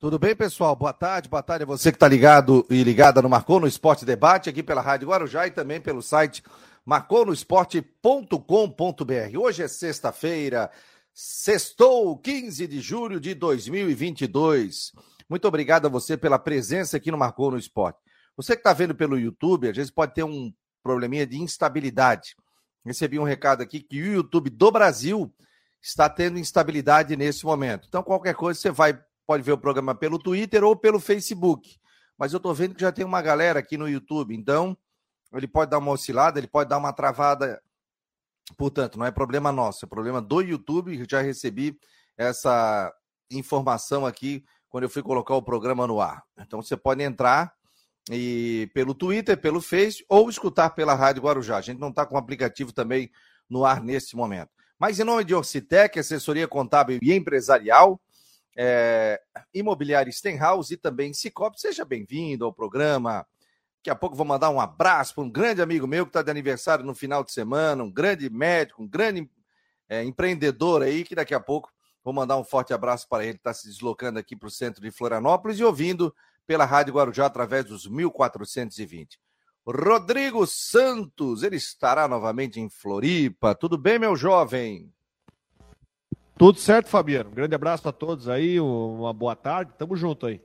Tudo bem, pessoal? Boa tarde, boa tarde a você que está ligado e ligada no Marcou no Esporte Debate, aqui pela Rádio Guarujá e também pelo site marconosport.com.br. Hoje é sexta-feira, sextou, 15 de julho de 2022. Muito obrigado a você pela presença aqui no Marcou no Esporte. Você que está vendo pelo YouTube, às vezes pode ter um probleminha de instabilidade. Recebi um recado aqui que o YouTube do Brasil está tendo instabilidade nesse momento. Então, qualquer coisa, você vai pode ver o programa pelo Twitter ou pelo Facebook. Mas eu estou vendo que já tem uma galera aqui no YouTube, então ele pode dar uma oscilada, ele pode dar uma travada. Portanto, não é problema nosso, é problema do YouTube. Já recebi essa informação aqui quando eu fui colocar o programa no ar. Então você pode entrar e pelo Twitter, pelo Face ou escutar pela Rádio Guarujá. A gente não está com o aplicativo também no ar nesse momento. Mas em nome de Orcitec, assessoria contábil e empresarial, é, Imobiliária Stenhouse e também Cicobi. Seja bem-vindo ao programa. Daqui a pouco vou mandar um abraço para um grande amigo meu que está de aniversário no final de semana, um grande médico, um grande é, empreendedor aí, que daqui a pouco vou mandar um forte abraço para ele, que está se deslocando aqui para o centro de Florianópolis e ouvindo pela Rádio Guarujá através dos 1420. Rodrigo Santos, ele estará novamente em Floripa. Tudo bem, meu jovem? Tudo certo, Fabiano. Um grande abraço a todos aí, uma boa tarde. Tamo junto aí.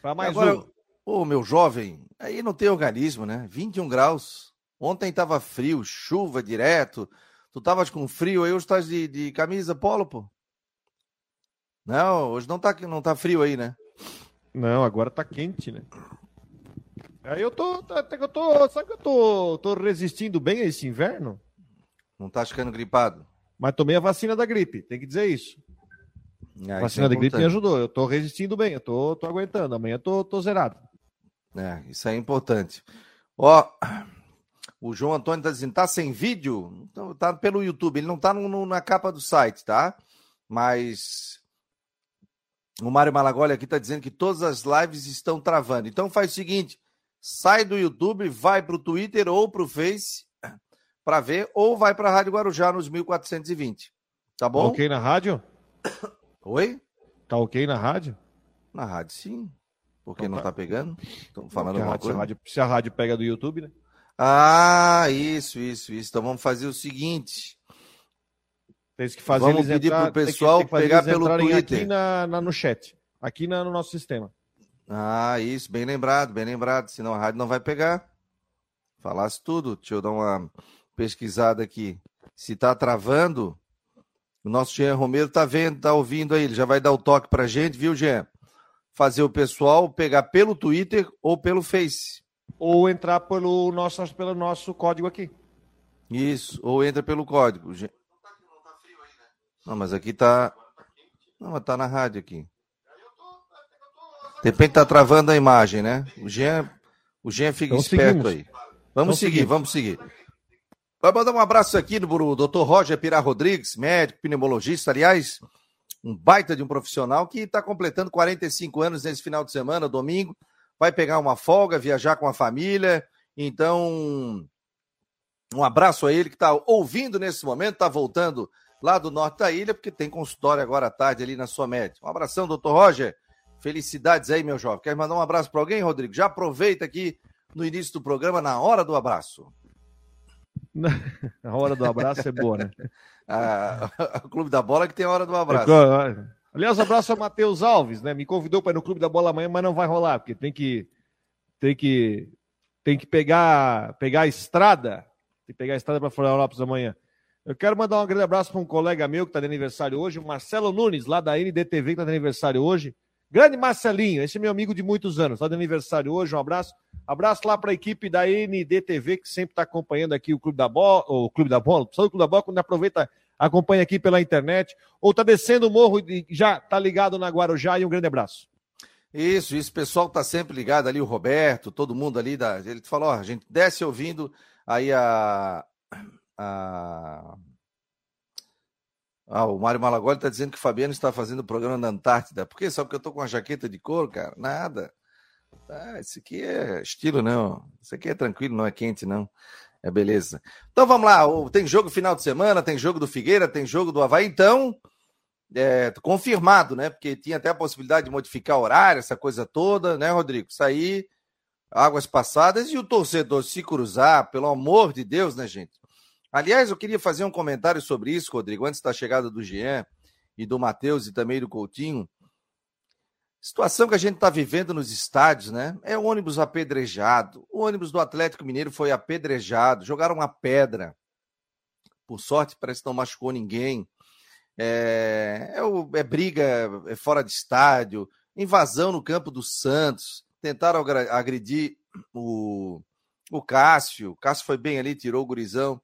Para mais Agora, um. Ô, meu jovem, aí não tem organismo, né? 21 graus. Ontem tava frio, chuva direto. Tu tavas com frio aí, hoje estás de, de camisa polo, pô? Não, hoje não tá, não tá frio aí, né? Não, agora tá quente, né? Aí eu tô, tá, até que eu tô, sabe que eu tô, tô resistindo bem a esse inverno? Não tá ficando gripado? Mas tomei a vacina da gripe, tem que dizer isso. Ah, a vacina é da gripe me ajudou. Eu tô resistindo bem, eu tô, tô aguentando. Amanhã eu tô, tô zerado. É, isso é importante. Ó, o João Antônio tá dizendo, tá sem vídeo? Então, tá pelo YouTube, ele não tá no, no, na capa do site, tá? Mas o Mário Malagoli aqui tá dizendo que todas as lives estão travando. Então faz o seguinte, sai do YouTube, vai pro Twitter ou pro Face para ver, ou vai para a Rádio Guarujá nos 1420. Tá bom? Tá ok na rádio? Oi? Tá ok na rádio? Na rádio, sim. Porque então, não tá, tá pegando? Estão falando alguma rádio, coisa? Se a, rádio, se a rádio pega do YouTube, né? Ah, isso, isso, isso. Então vamos fazer o seguinte. Tem que fazer vamos pedir entrar, pro pessoal tem que, tem que pegar pelo Twitter. Aqui na, na, no chat. Aqui na, no nosso sistema. Ah, isso. Bem lembrado, bem lembrado. Senão a rádio não vai pegar. Falasse tudo. Deixa eu dar uma pesquisada aqui. Se está travando, o nosso Jean Romero está vendo, está ouvindo aí. Ele já vai dar o toque para gente, viu, Jean? Fazer o pessoal pegar pelo Twitter ou pelo Face. Ou entrar pelo nosso, pelo nosso código aqui. Isso, ou entra pelo código. Não, mas aqui tá. Não, mas tá na rádio aqui. De repente tá travando a imagem, né? O Jean, o Jean fica então, esperto seguimos. aí. Vamos então, seguir, vamos seguir. Vai mandar um abraço aqui no Dr. Roger Pirá Rodrigues, médico, pneumologista, aliás, um baita de um profissional que está completando 45 anos nesse final de semana, domingo. Vai pegar uma folga, viajar com a família. Então, um abraço a ele que está ouvindo nesse momento, está voltando lá do norte da ilha, porque tem consultório agora à tarde ali na sua médica. Um abração, doutor Roger. Felicidades aí, meu jovem. Quer mandar um abraço para alguém, Rodrigo? Já aproveita aqui no início do programa, na hora do abraço. A hora do abraço é boa, né? o Clube da Bola que tem a hora do abraço. Aliás, abraço ao Matheus Alves, né? Me convidou para ir no Clube da Bola amanhã, mas não vai rolar, porque tem que tem que tem que pegar pegar a estrada, tem que pegar a estrada para Florianópolis amanhã. Eu quero mandar um grande abraço para um colega meu que está de aniversário hoje, o Marcelo Nunes, lá da NDTV, que está de aniversário hoje. Grande Marcelinho, esse é meu amigo de muitos anos, está de aniversário hoje, um abraço. Abraço lá para a equipe da NDTV, que sempre está acompanhando aqui o Clube da Bola, o Clube da Bola, só o Clube da Bola, quando aproveita, acompanha aqui pela internet, ou está descendo o morro e já está ligado na Guarujá, e um grande abraço. Isso, isso, o pessoal está sempre ligado ali, o Roberto, todo mundo ali, da, ele falou, ó, a gente desce ouvindo aí a... a ah, o Mário Malagoli está dizendo que o Fabiano está fazendo o programa na Antártida. Por quê? Só porque eu estou com uma jaqueta de couro, cara? Nada. Ah, esse aqui é estilo, não. Isso aqui é tranquilo, não é quente, não. É beleza. Então vamos lá. Tem jogo final de semana, tem jogo do Figueira, tem jogo do Havaí. Então, é, confirmado, né? Porque tinha até a possibilidade de modificar horário, essa coisa toda, né, Rodrigo? Sair águas passadas e o torcedor se cruzar, pelo amor de Deus, né, gente? Aliás, eu queria fazer um comentário sobre isso, Rodrigo, antes da chegada do Jean e do Matheus e também do Coutinho. Situação que a gente está vivendo nos estádios, né? É o ônibus apedrejado. O ônibus do Atlético Mineiro foi apedrejado, jogaram uma pedra. Por sorte, parece que não machucou ninguém. É, é, o, é briga é fora de estádio, invasão no campo do Santos. Tentaram agredir o, o Cássio. O Cássio foi bem ali, tirou o gurizão.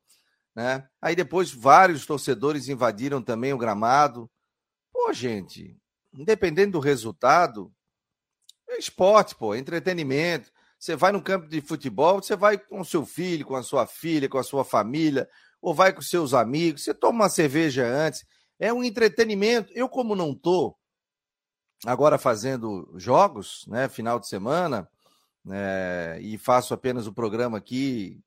Né? Aí depois vários torcedores invadiram também o gramado. Pô, gente, independente do resultado, é esporte, pô, é entretenimento. Você vai no campo de futebol, você vai com seu filho, com a sua filha, com a sua família, ou vai com seus amigos, você toma uma cerveja antes. É um entretenimento. Eu, como não tô agora fazendo jogos, né, final de semana, né, e faço apenas o programa aqui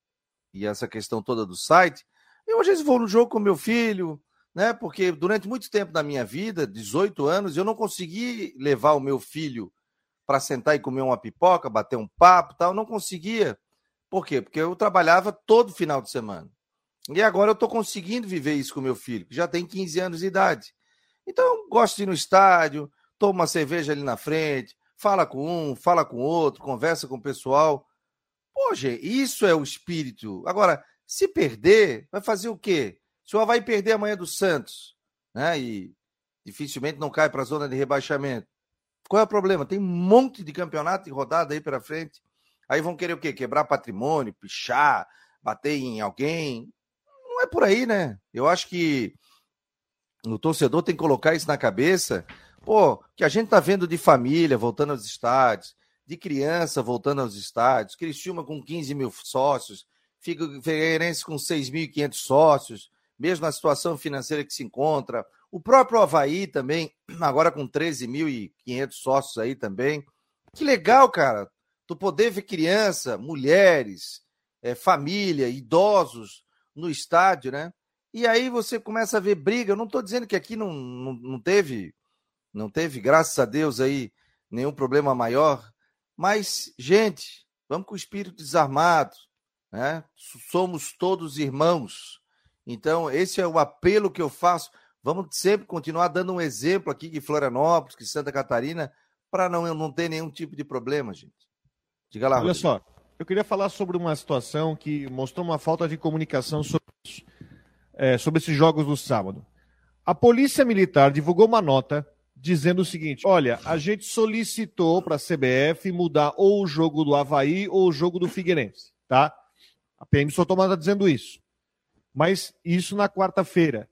e essa questão toda do site, eu às vezes vou no jogo com meu filho, né? Porque durante muito tempo da minha vida, 18 anos, eu não consegui levar o meu filho para sentar e comer uma pipoca, bater um papo, tal, não conseguia. Por quê? Porque eu trabalhava todo final de semana. E agora eu estou conseguindo viver isso com meu filho, que já tem 15 anos de idade. Então, gosto de ir no estádio, tomo uma cerveja ali na frente, fala com um, fala com outro, conversa com o pessoal. Gente, isso é o espírito. Agora, se perder, vai fazer o quê? Se o Havaí perder amanhã do Santos, né? E dificilmente não cai para a zona de rebaixamento. Qual é o problema? Tem um monte de campeonato e rodada aí para frente. Aí vão querer o quê? Quebrar patrimônio, pichar, bater em alguém. Não é por aí, né? Eu acho que o torcedor tem que colocar isso na cabeça. Pô, que a gente tá vendo de família voltando aos estádios, de criança voltando aos estádios, Criciúma com 15 mil sócios, Figueirense com 6.500 sócios, mesmo na situação financeira que se encontra. O próprio Havaí também, agora com 13.500 sócios aí também. Que legal, cara, tu poder ver criança, mulheres, é, família, idosos no estádio, né? E aí você começa a ver briga. Eu não estou dizendo que aqui não, não, não teve, não teve, graças a Deus aí, nenhum problema maior. Mas, gente, vamos com o espírito desarmado, né? Somos todos irmãos. Então, esse é o apelo que eu faço. Vamos sempre continuar dando um exemplo aqui de Florianópolis, de Santa Catarina, para não, não ter nenhum tipo de problema, gente. Diga lá, Olha Rodrigo. só, eu queria falar sobre uma situação que mostrou uma falta de comunicação sobre isso, é, sobre esses jogos do sábado. A Polícia Militar divulgou uma nota dizendo o seguinte: olha, a gente solicitou para a CBF mudar ou o jogo do Havaí ou o jogo do Figueirense, tá? A PM uma nota dizendo isso mas isso na quarta-feira.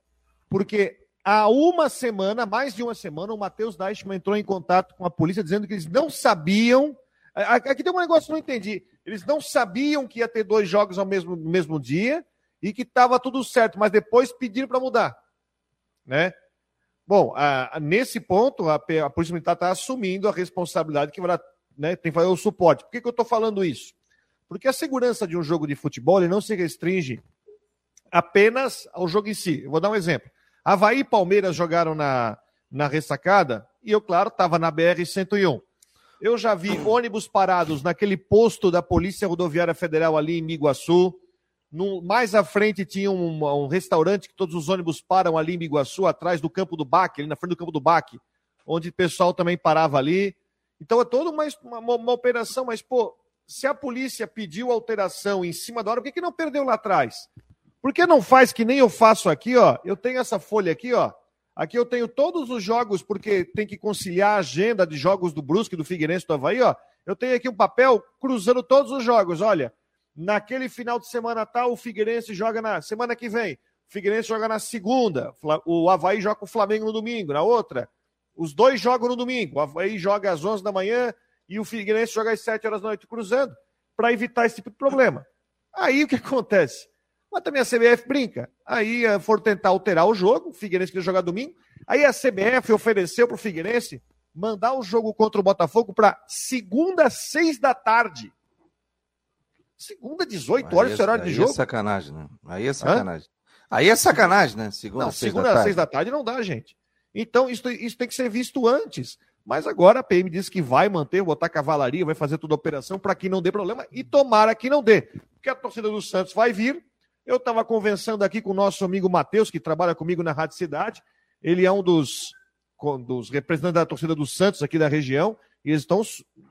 Porque há uma semana, mais de uma semana, o Matheus Deichmann entrou em contato com a polícia dizendo que eles não sabiam. Aqui tem um negócio que eu não entendi. Eles não sabiam que ia ter dois jogos ao mesmo, no mesmo dia e que estava tudo certo, mas depois pediram para mudar. Né? Bom, a, a, nesse ponto, a, a Polícia Militar está assumindo a responsabilidade que vai, né, tem que fazer o suporte. Por que, que eu estou falando isso? Porque a segurança de um jogo de futebol não se restringe apenas ao jogo em si. Eu vou dar um exemplo. Havaí e Palmeiras jogaram na, na ressacada e eu, claro, estava na BR-101. Eu já vi ônibus parados naquele posto da Polícia Rodoviária Federal ali em Miguaçu. No, mais à frente tinha um, um, restaurante que todos os ônibus param ali em Miguaçu, atrás do campo do Baque, ali na frente do campo do Baque, onde o pessoal também parava ali. Então é toda uma, uma, uma operação, mas, pô, se a polícia pediu alteração em cima da hora, por que, que não perdeu lá atrás? Por que não faz que nem eu faço aqui, ó? Eu tenho essa folha aqui, ó. Aqui eu tenho todos os jogos, porque tem que conciliar a agenda de jogos do Brusque, do Figueirense, do Havaí, ó. Eu tenho aqui um papel cruzando todos os jogos. Olha, naquele final de semana tal, o Figueirense joga na semana que vem. O Figueirense joga na segunda. O Havaí joga com o Flamengo no domingo. Na outra, os dois jogam no domingo. O Havaí joga às 11 da manhã e o Figueirense joga às 7 horas da noite cruzando, para evitar esse tipo de problema. Aí o que acontece? Mas também a CBF brinca. Aí eh, for tentar alterar o jogo, o Figueirense queria jogar domingo. Aí a CBF ofereceu para o Figueirense mandar o jogo contra o Botafogo para segunda, seis da tarde. Segunda, 18 horas, esse horário de jogo. Aí é sacanagem, né? Aí é sacanagem. Hã? Aí é sacanagem, né? Segunda, não, seis segunda, da tarde. seis da tarde não dá, gente. Então, isso, isso tem que ser visto antes. Mas agora a PM disse que vai manter, botar cavalaria, vai fazer toda a operação para que não dê problema e tomara que não dê. Porque a torcida do Santos vai vir. Eu estava conversando aqui com o nosso amigo Matheus, que trabalha comigo na Rádio Cidade. Ele é um dos, dos representantes da torcida do Santos aqui da região. E eles estão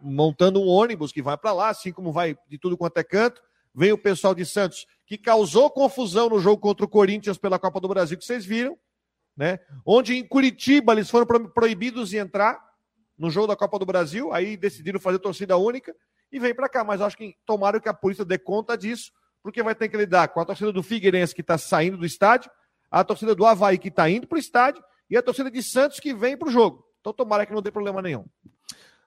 montando um ônibus que vai para lá, assim como vai de tudo quanto é canto. Vem o pessoal de Santos, que causou confusão no jogo contra o Corinthians pela Copa do Brasil, que vocês viram, né? Onde em Curitiba eles foram proibidos de entrar no jogo da Copa do Brasil, aí decidiram fazer torcida única e vem para cá. Mas acho que tomaram que a polícia dê conta disso, porque vai ter que lidar com a torcida do Figueirense que está saindo do estádio, a torcida do Havaí que está indo para o estádio e a torcida de Santos que vem para o jogo. Então tomara que não dê problema nenhum.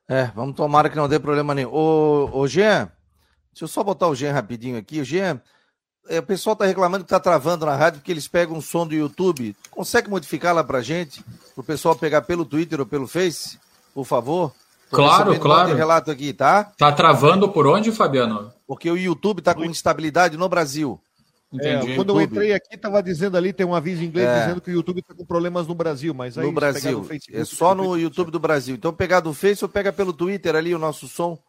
É, vamos tomara que não dê problema nenhum. Ô, ô Jean, deixa eu só botar o Jean rapidinho aqui. O Jean, é, o pessoal está reclamando que está travando na rádio porque eles pegam um som do YouTube. Consegue modificar lá para gente? Para o pessoal pegar pelo Twitter ou pelo Face? Por favor? Tô claro, claro. relato aqui, tá? Tá travando por onde, Fabiano? Porque o YouTube tá com instabilidade no Brasil. Entendi. É, quando eu entrei aqui, tava dizendo ali, tem um aviso em inglês é. dizendo que o YouTube tá com problemas no Brasil, mas aí no Brasil. Facebook, é só no YouTube do Brasil. Então pegar do Face ou pega pelo Twitter ali o nosso som. Tá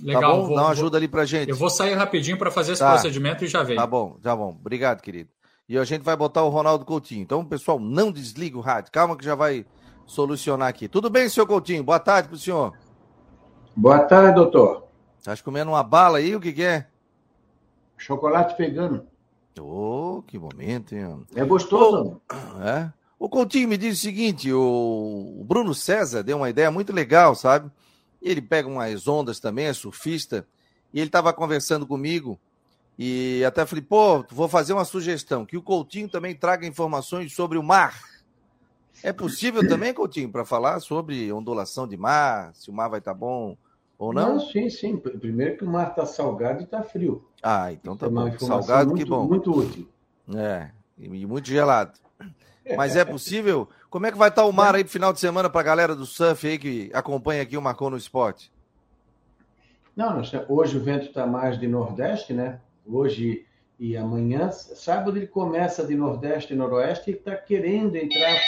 Legal, tá bom? Vou, Dá uma ajuda vou... ali pra gente. Eu vou sair rapidinho para fazer esse tá. procedimento e já vem. Tá bom, já bom. Obrigado, querido. E a gente vai botar o Ronaldo Coutinho. Então, pessoal, não desliga o rádio. Calma que já vai solucionar aqui. Tudo bem, senhor Coutinho? Boa tarde para o senhor. Boa tarde, doutor. Estás comendo uma bala aí? O que, que é? Chocolate vegano. Oh, que momento, hein? É gostoso. Oh, é? O Coutinho me disse o seguinte: o Bruno César deu uma ideia muito legal, sabe? Ele pega umas ondas também, é surfista, e ele estava conversando comigo. E até falei, pô, vou fazer uma sugestão: que o Coutinho também traga informações sobre o mar. É possível também, Coutinho, para falar sobre ondulação de mar, se o mar vai estar tá bom ou não? Não, sim, sim. Primeiro que o mar está salgado e está frio. Ah, então tá é bom. Salgado, muito, que bom. Muito útil. É, e muito gelado. Mas é possível? Como é que vai estar tá o mar aí no final de semana para a galera do surf aí que acompanha aqui o Marcou no Esporte? Não, hoje o vento está mais de nordeste, né? Hoje e amanhã, sábado ele começa de nordeste e noroeste e está querendo entrar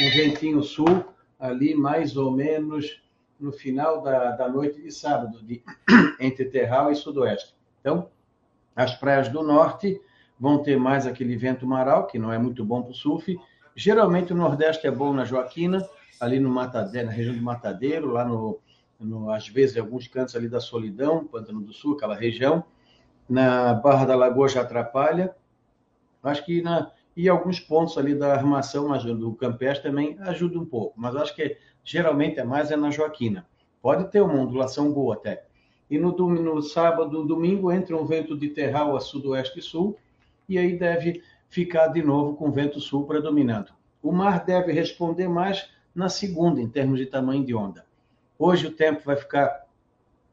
um ventinho sul, ali mais ou menos no final da, da noite de sábado, de, entre Terral e Sudoeste. Então, as praias do norte vão ter mais aquele vento maral, que não é muito bom para o surf. Geralmente o Nordeste é bom na Joaquina, ali no Matadeiro, na região do Matadeiro, lá no, no, às vezes, em alguns cantos ali da Solidão, Pantano do Sul, aquela região. Na Barra da Lagoa já atrapalha. Acho que na, e alguns pontos ali da armação do Campestre também ajuda um pouco, mas acho que geralmente é mais é na Joaquina. Pode ter uma ondulação boa até. E no, no sábado, domingo, entra um vento de terral a sudoeste e sul, e aí deve ficar de novo com vento sul predominando. O mar deve responder mais na segunda, em termos de tamanho de onda. Hoje o tempo vai ficar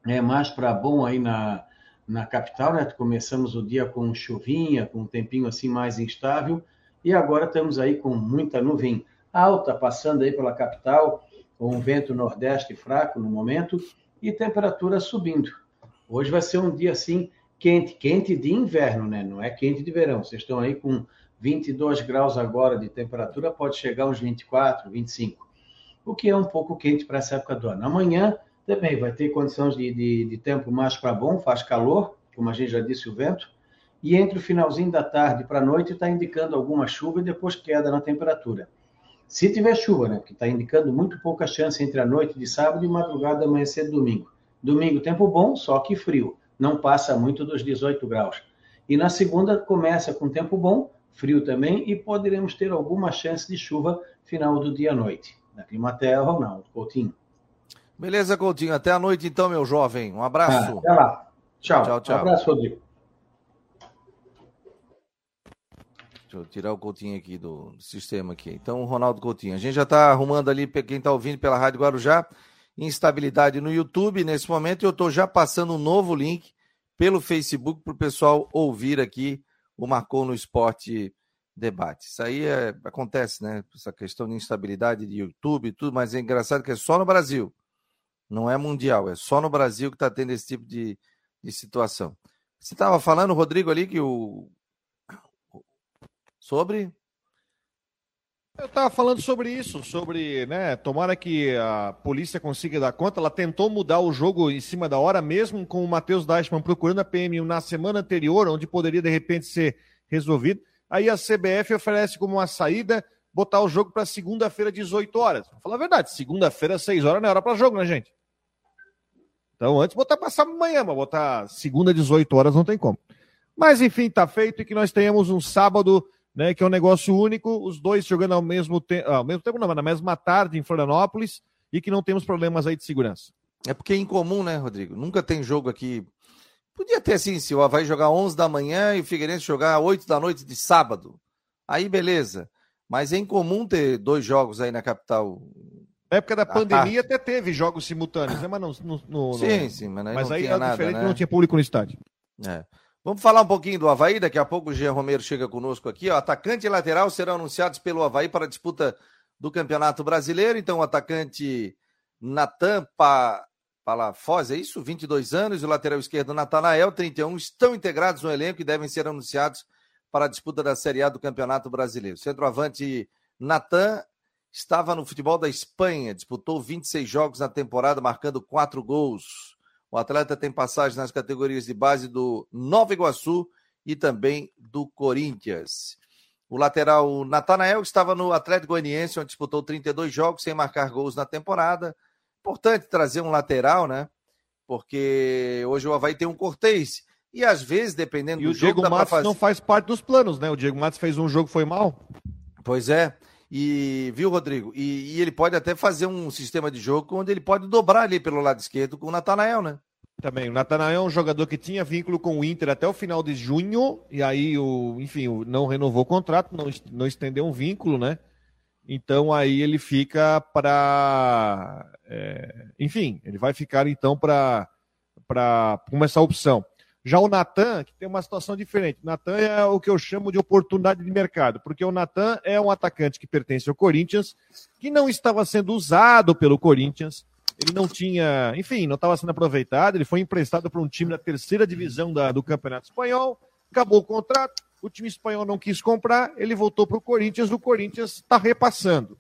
é, mais para bom aí na, na capital, né? Começamos o dia com chuvinha, com um tempinho assim mais instável, e agora estamos aí com muita nuvem alta passando aí pela capital, com um vento nordeste fraco no momento e temperatura subindo. Hoje vai ser um dia assim quente, quente de inverno, né? Não é quente de verão. Vocês estão aí com 22 graus agora de temperatura, pode chegar uns 24, 25, o que é um pouco quente para essa época do ano. Amanhã também vai ter condições de, de, de tempo mais para bom, faz calor, como a gente já disse, o vento, e entre o finalzinho da tarde para a noite está indicando alguma chuva e depois queda na temperatura. Se tiver chuva, né, que está indicando muito pouca chance entre a noite de sábado e madrugada amanhecer de domingo. Domingo, tempo bom, só que frio, não passa muito dos 18 graus. E na segunda começa com tempo bom, frio também, e poderemos ter alguma chance de chuva final do dia à noite. Na Climaterra ou não, Coutinho. Beleza, Coutinho. Até a noite então, meu jovem. Um abraço. Ah, até lá. Tchau. Tchau, tchau. Um abraço, Rodrigo. Deixa eu tirar o Coutinho aqui do, sistema aqui. Então, o Ronaldo Coutinho. A gente já está arrumando ali, quem está ouvindo pela Rádio Guarujá, instabilidade no YouTube nesse momento. Eu estou já passando um novo link pelo Facebook para o pessoal ouvir aqui o Marcou no Esporte Debate. Isso aí é, acontece, né? Essa questão de instabilidade de YouTube e tudo, mas é engraçado que é só no Brasil. Não é mundial, é só no Brasil que está tendo esse tipo de, de situação. Você estava falando, Rodrigo, ali, que o Sobre? Eu estava falando sobre isso, sobre, né, tomara que a polícia consiga dar conta. Ela tentou mudar o jogo em cima da hora, mesmo com o Matheus Deichmann procurando a PM na semana anterior, onde poderia de repente ser resolvido. Aí a CBF oferece como uma saída botar o jogo para segunda-feira, 18 horas. Vou falar a verdade, segunda-feira, 6 horas não é hora para jogo, né, gente? Então, antes botar passar amanhã, mas botar segunda, 18 horas não tem como. Mas enfim, tá feito e que nós tenhamos um sábado né, que é um negócio único, os dois jogando ao mesmo tempo, ao mesmo tempo não, mas na mesma tarde em Florianópolis e que não temos problemas aí de segurança. É porque é incomum, né, Rodrigo? Nunca tem jogo aqui. Podia ter assim, se o Havaí jogar 11 da manhã e o Figueirense jogar 8 da noite de sábado. Aí beleza. Mas é incomum ter dois jogos aí na capital. Na época da pandemia até teve jogos simultâneos, né? Mas não. no, no, sim, sim, mas aí, mas aí é diferente, né? não tinha público no estádio. É. Vamos falar um pouquinho do Havaí, daqui a pouco o Jean Romero chega conosco aqui. Atacante e lateral serão anunciados pelo Havaí para a disputa do Campeonato Brasileiro. Então, o atacante Natan Palafoz, é isso? 22 anos, e o lateral esquerdo Natanael, 31, estão integrados no elenco e devem ser anunciados para a disputa da Série A do Campeonato Brasileiro. Centroavante Natan estava no futebol da Espanha, disputou 26 jogos na temporada, marcando quatro gols. O atleta tem passagem nas categorias de base do Nova Iguaçu e também do Corinthians. O lateral Natanael estava no Atlético Goianiense, onde disputou 32 jogos sem marcar gols na temporada. Importante trazer um lateral, né? Porque hoje o Havaí tem um Cortez. E às vezes, dependendo e do o jogo. Diego Matos fazer... não faz parte dos planos, né? O Diego Matos fez um jogo foi mal. Pois é. E viu, Rodrigo? E, e, ele pode até fazer um sistema de jogo onde ele pode dobrar ali pelo lado esquerdo com o Natanael, né? Também. O Natanael é um jogador que tinha vínculo com o Inter até o final de junho, e aí, o, enfim, não renovou o contrato, não, não estendeu um vínculo, né? Então aí ele fica para. É, enfim, ele vai ficar então para com essa opção. Já o Natan, que tem uma situação diferente. O Natan é o que eu chamo de oportunidade de mercado, porque o Natan é um atacante que pertence ao Corinthians, que não estava sendo usado pelo Corinthians, ele não tinha, enfim, não estava sendo aproveitado, ele foi emprestado para um time da terceira divisão da, do Campeonato Espanhol, acabou o contrato, o time espanhol não quis comprar, ele voltou para o Corinthians, o Corinthians está repassando.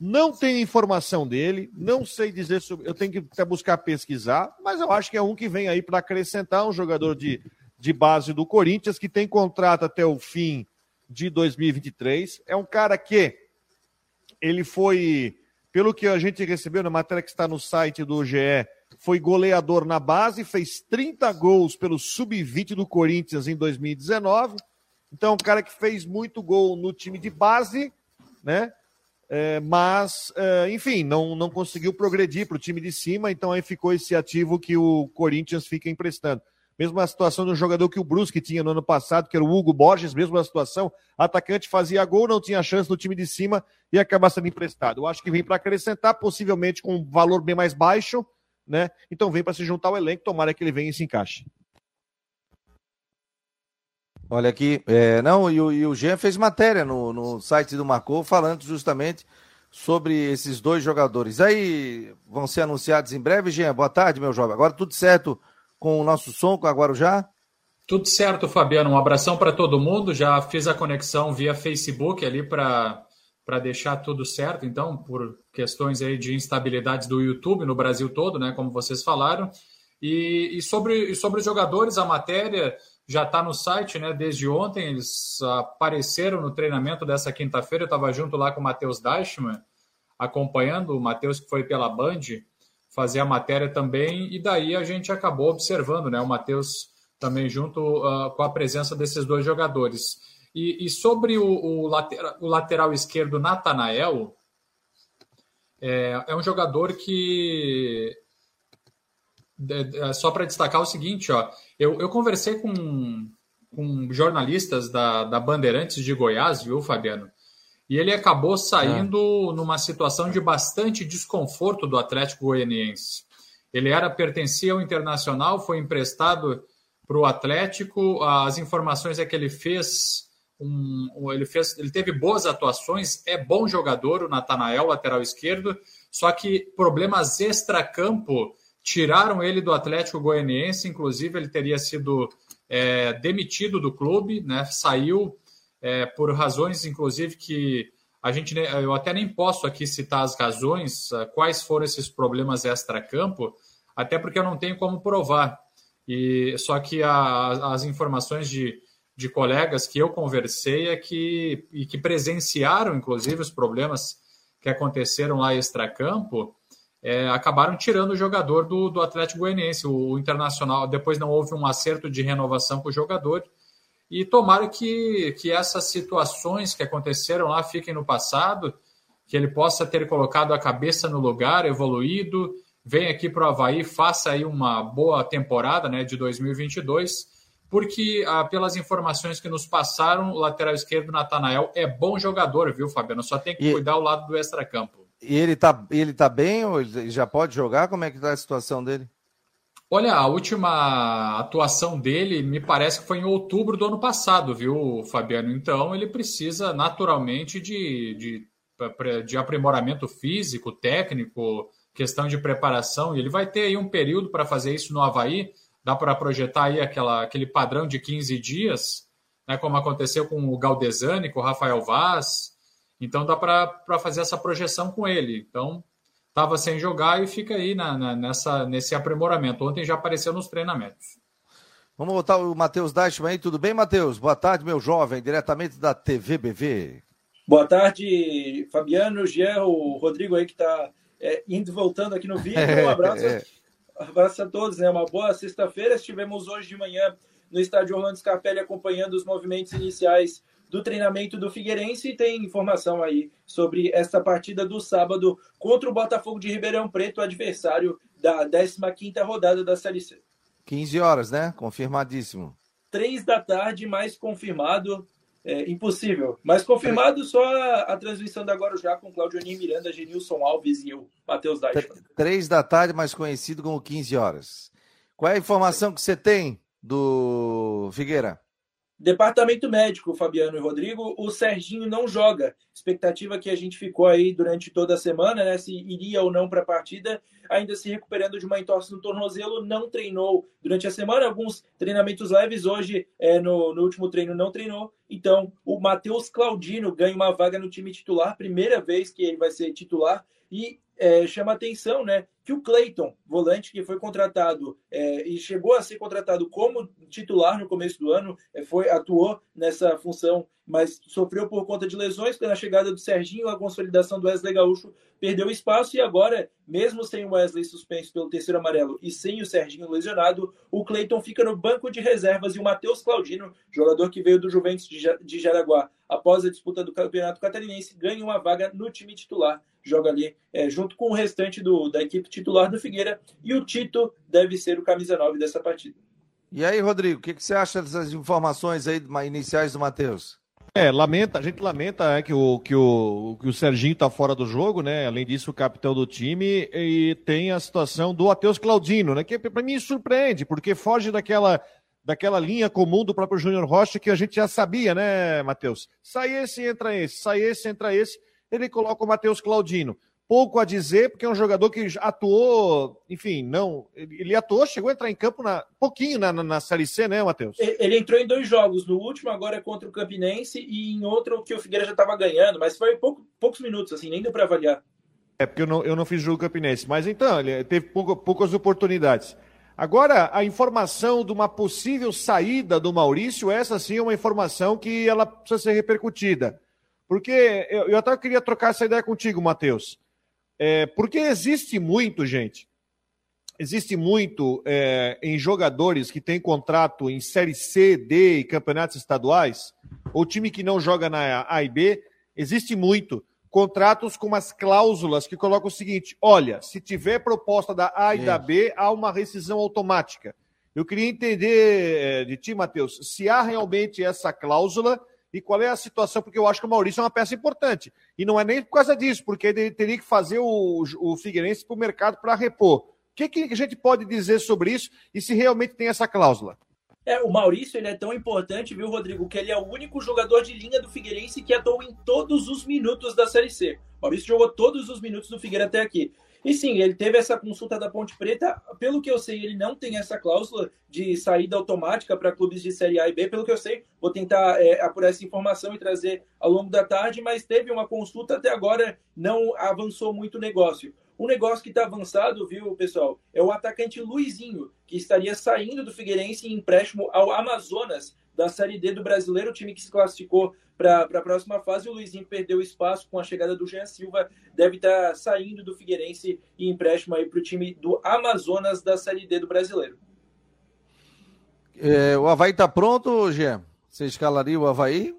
Não tenho informação dele, não sei dizer sobre. Eu tenho que até buscar pesquisar, mas eu acho que é um que vem aí para acrescentar um jogador de, de base do Corinthians, que tem contrato até o fim de 2023. É um cara que ele foi, pelo que a gente recebeu na matéria que está no site do GE, foi goleador na base, fez 30 gols pelo sub-20 do Corinthians em 2019. Então, um cara que fez muito gol no time de base, né? É, mas, é, enfim, não, não conseguiu progredir para o time de cima, então aí ficou esse ativo que o Corinthians fica emprestando. Mesma situação do jogador que o Brusque tinha no ano passado, que era o Hugo Borges, mesma situação. Atacante fazia gol, não tinha chance no time de cima e acaba sendo emprestado. Eu acho que vem para acrescentar, possivelmente com um valor bem mais baixo, né? Então vem para se juntar ao elenco, tomara que ele venha e se encaixe. Olha aqui, é, não, e o, e o Jean fez matéria no, no site do Marcou falando justamente sobre esses dois jogadores. Aí vão ser anunciados em breve, Jean. Boa tarde, meu jovem. Agora tudo certo com o nosso som, com a Guarujá? Tudo certo, Fabiano. Um abração para todo mundo. Já fiz a conexão via Facebook ali para para deixar tudo certo, então, por questões aí de instabilidades do YouTube no Brasil todo, né, como vocês falaram. E, e sobre, e sobre os jogadores, a matéria já está no site, né? Desde ontem eles apareceram no treinamento dessa quinta-feira. Eu estava junto lá com o Matheus Deichmann, acompanhando o Matheus que foi pela Band fazer a matéria também. E daí a gente acabou observando, né? O Matheus também junto uh, com a presença desses dois jogadores. E, e sobre o, o, lateral, o, lateral, esquerdo, Natanael, é, é um jogador que só para destacar o seguinte, ó, eu, eu conversei com, com jornalistas da, da Bandeirantes de Goiás, viu, Fabiano? E ele acabou saindo é. numa situação de bastante desconforto do Atlético Goianiense. Ele era pertencia ao Internacional, foi emprestado para o Atlético. As informações é que ele fez um, ele fez, ele teve boas atuações, é bom jogador, o Natanael, lateral esquerdo, só que problemas extra-campo tiraram ele do Atlético Goianiense, inclusive ele teria sido é, demitido do clube, né? Saiu é, por razões, inclusive, que a gente, eu até nem posso aqui citar as razões, uh, quais foram esses problemas extra-campo, até porque eu não tenho como provar. E só que a, as informações de, de colegas que eu conversei é que, e que presenciaram, inclusive, os problemas que aconteceram lá extra-campo, é, acabaram tirando o jogador do, do Atlético Goianiense. O, o, Internacional, depois não houve um acerto de renovação com o jogador. E tomara que, que essas situações que aconteceram lá fiquem no passado, que ele possa ter colocado a cabeça no lugar, evoluído, venha aqui para o Havaí, faça aí uma boa temporada né, de 2022, porque ah, pelas informações que nos passaram, o lateral esquerdo, Natanael, é bom jogador, viu, Fabiano? Só tem que e... cuidar o lado do extracampo. E ele tá, ele tá bem ou já pode jogar? Como é que tá a situação dele? Olha, a última atuação dele me parece que foi em outubro do ano passado, viu, Fabiano? Então ele precisa naturalmente de, de, de aprimoramento físico, técnico, questão de preparação, e ele vai ter aí um período para fazer isso no Havaí. Dá para projetar aí aquela, aquele padrão de 15 dias, né, como aconteceu com o Galdesani, com o Rafael Vaz, então dá para fazer essa projeção com ele. Então estava sem jogar e fica aí na, na, nessa, nesse aprimoramento. Ontem já apareceu nos treinamentos. Vamos voltar o Matheus Deichmann aí. Tudo bem, Matheus? Boa tarde, meu jovem, diretamente da TVBV. Boa tarde, Fabiano, Jean, o Rodrigo aí que está é, indo e voltando aqui no vídeo. Um abraço, é. abraço a todos, né? Uma boa sexta-feira. Estivemos hoje de manhã no estádio Orlando Scarpelli acompanhando os movimentos iniciais do treinamento do Figueirense e tem informação aí sobre esta partida do sábado contra o Botafogo de Ribeirão Preto, adversário da 15ª rodada da Série C. 15 horas, né? Confirmadíssimo. Três da tarde, mais confirmado. É, impossível. Mas confirmado só a, a transmissão da Agora Já com Claudio Aninho Miranda, Genilson Alves e eu, Matheus Deichmann. Três da tarde, mais conhecido como 15 horas. Qual é a informação que você tem do Figueira? Departamento médico, Fabiano e Rodrigo, o Serginho não joga. Expectativa que a gente ficou aí durante toda a semana, né? Se iria ou não para a partida, ainda se recuperando de uma entorse no tornozelo, não treinou durante a semana. Alguns treinamentos leves, hoje é, no, no último treino não treinou. Então, o Matheus Claudino ganha uma vaga no time titular, primeira vez que ele vai ser titular. E é, chama atenção, né? Que o Clayton, volante que foi contratado é, e chegou a ser contratado como titular no começo do ano, é, foi atuou nessa função, mas sofreu por conta de lesões. Pela chegada do Serginho, a consolidação do Wesley Gaúcho perdeu espaço e agora, mesmo sem o Wesley suspenso pelo terceiro amarelo e sem o Serginho lesionado, o Clayton fica no banco de reservas e o Matheus Claudino, jogador que veio do Juventus de Jaraguá após a disputa do Campeonato Catarinense, ganha uma vaga no time titular joga ali é, junto com o restante do, da equipe titular do Figueira. E o Tito deve ser o camisa 9 dessa partida. E aí, Rodrigo, o que, que, você acha dessas informações aí iniciais do Matheus? É, lamenta, a gente lamenta é, que, o, que, o, que o Serginho está fora do jogo, né? Além disso, o capitão do time, e tem a situação do Matheus Claudino, né? Que para mim surpreende, porque foge daquela, daquela linha comum do próprio Júnior Rocha que a gente já sabia, né, Matheus? Sai esse, entra esse, sai esse, entra esse ele coloca o Matheus Claudino. Pouco a dizer, porque é um jogador que atuou, enfim, não. Ele atuou, chegou a entrar em campo na, pouquinho na, na, na Série C, né, Matheus? Ele entrou em dois jogos. No último, agora é contra o Campinense, e em outro que o Figueira já estava ganhando, mas foi pouco, poucos minutos, assim, nem deu para avaliar. É, porque eu não, eu não fiz jogo campinense. Mas então, ele teve pouco, poucas oportunidades. Agora, a informação de uma possível saída do Maurício, essa sim é uma informação que ela precisa ser repercutida. Porque eu, eu até queria trocar essa ideia contigo, Matheus. É, porque existe muito, gente, existe muito é, em jogadores que têm contrato em Série C, D e campeonatos estaduais, ou time que não joga na A e B, existe muito contratos com umas cláusulas que colocam o seguinte: olha, se tiver proposta da A e da B, há uma rescisão automática. Eu queria entender é, de ti, Matheus, se há realmente essa cláusula e qual é a situação, porque eu acho que o Maurício é uma peça importante. E não é nem por causa disso, porque ele teria que fazer o, o Figueirense para o mercado para repor. O que, que a gente pode dizer sobre isso e se realmente tem essa cláusula? É, o Maurício ele é tão importante, viu, Rodrigo, que ele é o único jogador de linha do Figueirense que atuou em todos os minutos da Série C. O Maurício jogou todos os minutos do Figueira até aqui. E sim, ele teve essa consulta da Ponte Preta. Pelo que eu sei, ele não tem essa cláusula de saída automática para clubes de Série A e B. Pelo que eu sei, vou tentar é, apurar essa informação e trazer ao longo da tarde, mas teve uma consulta até agora, não avançou muito o negócio. Um negócio que está avançado, viu, pessoal, é o atacante Luizinho, que estaria saindo do Figueirense em empréstimo ao Amazonas da Série D do Brasileiro, o time que se classificou para a próxima fase. O Luizinho perdeu espaço com a chegada do Jean Silva, deve estar tá saindo do Figueirense e empréstimo aí para o time do Amazonas da Série D do Brasileiro. É, o Havaí está pronto, Jean? Você escalaria o Havaí?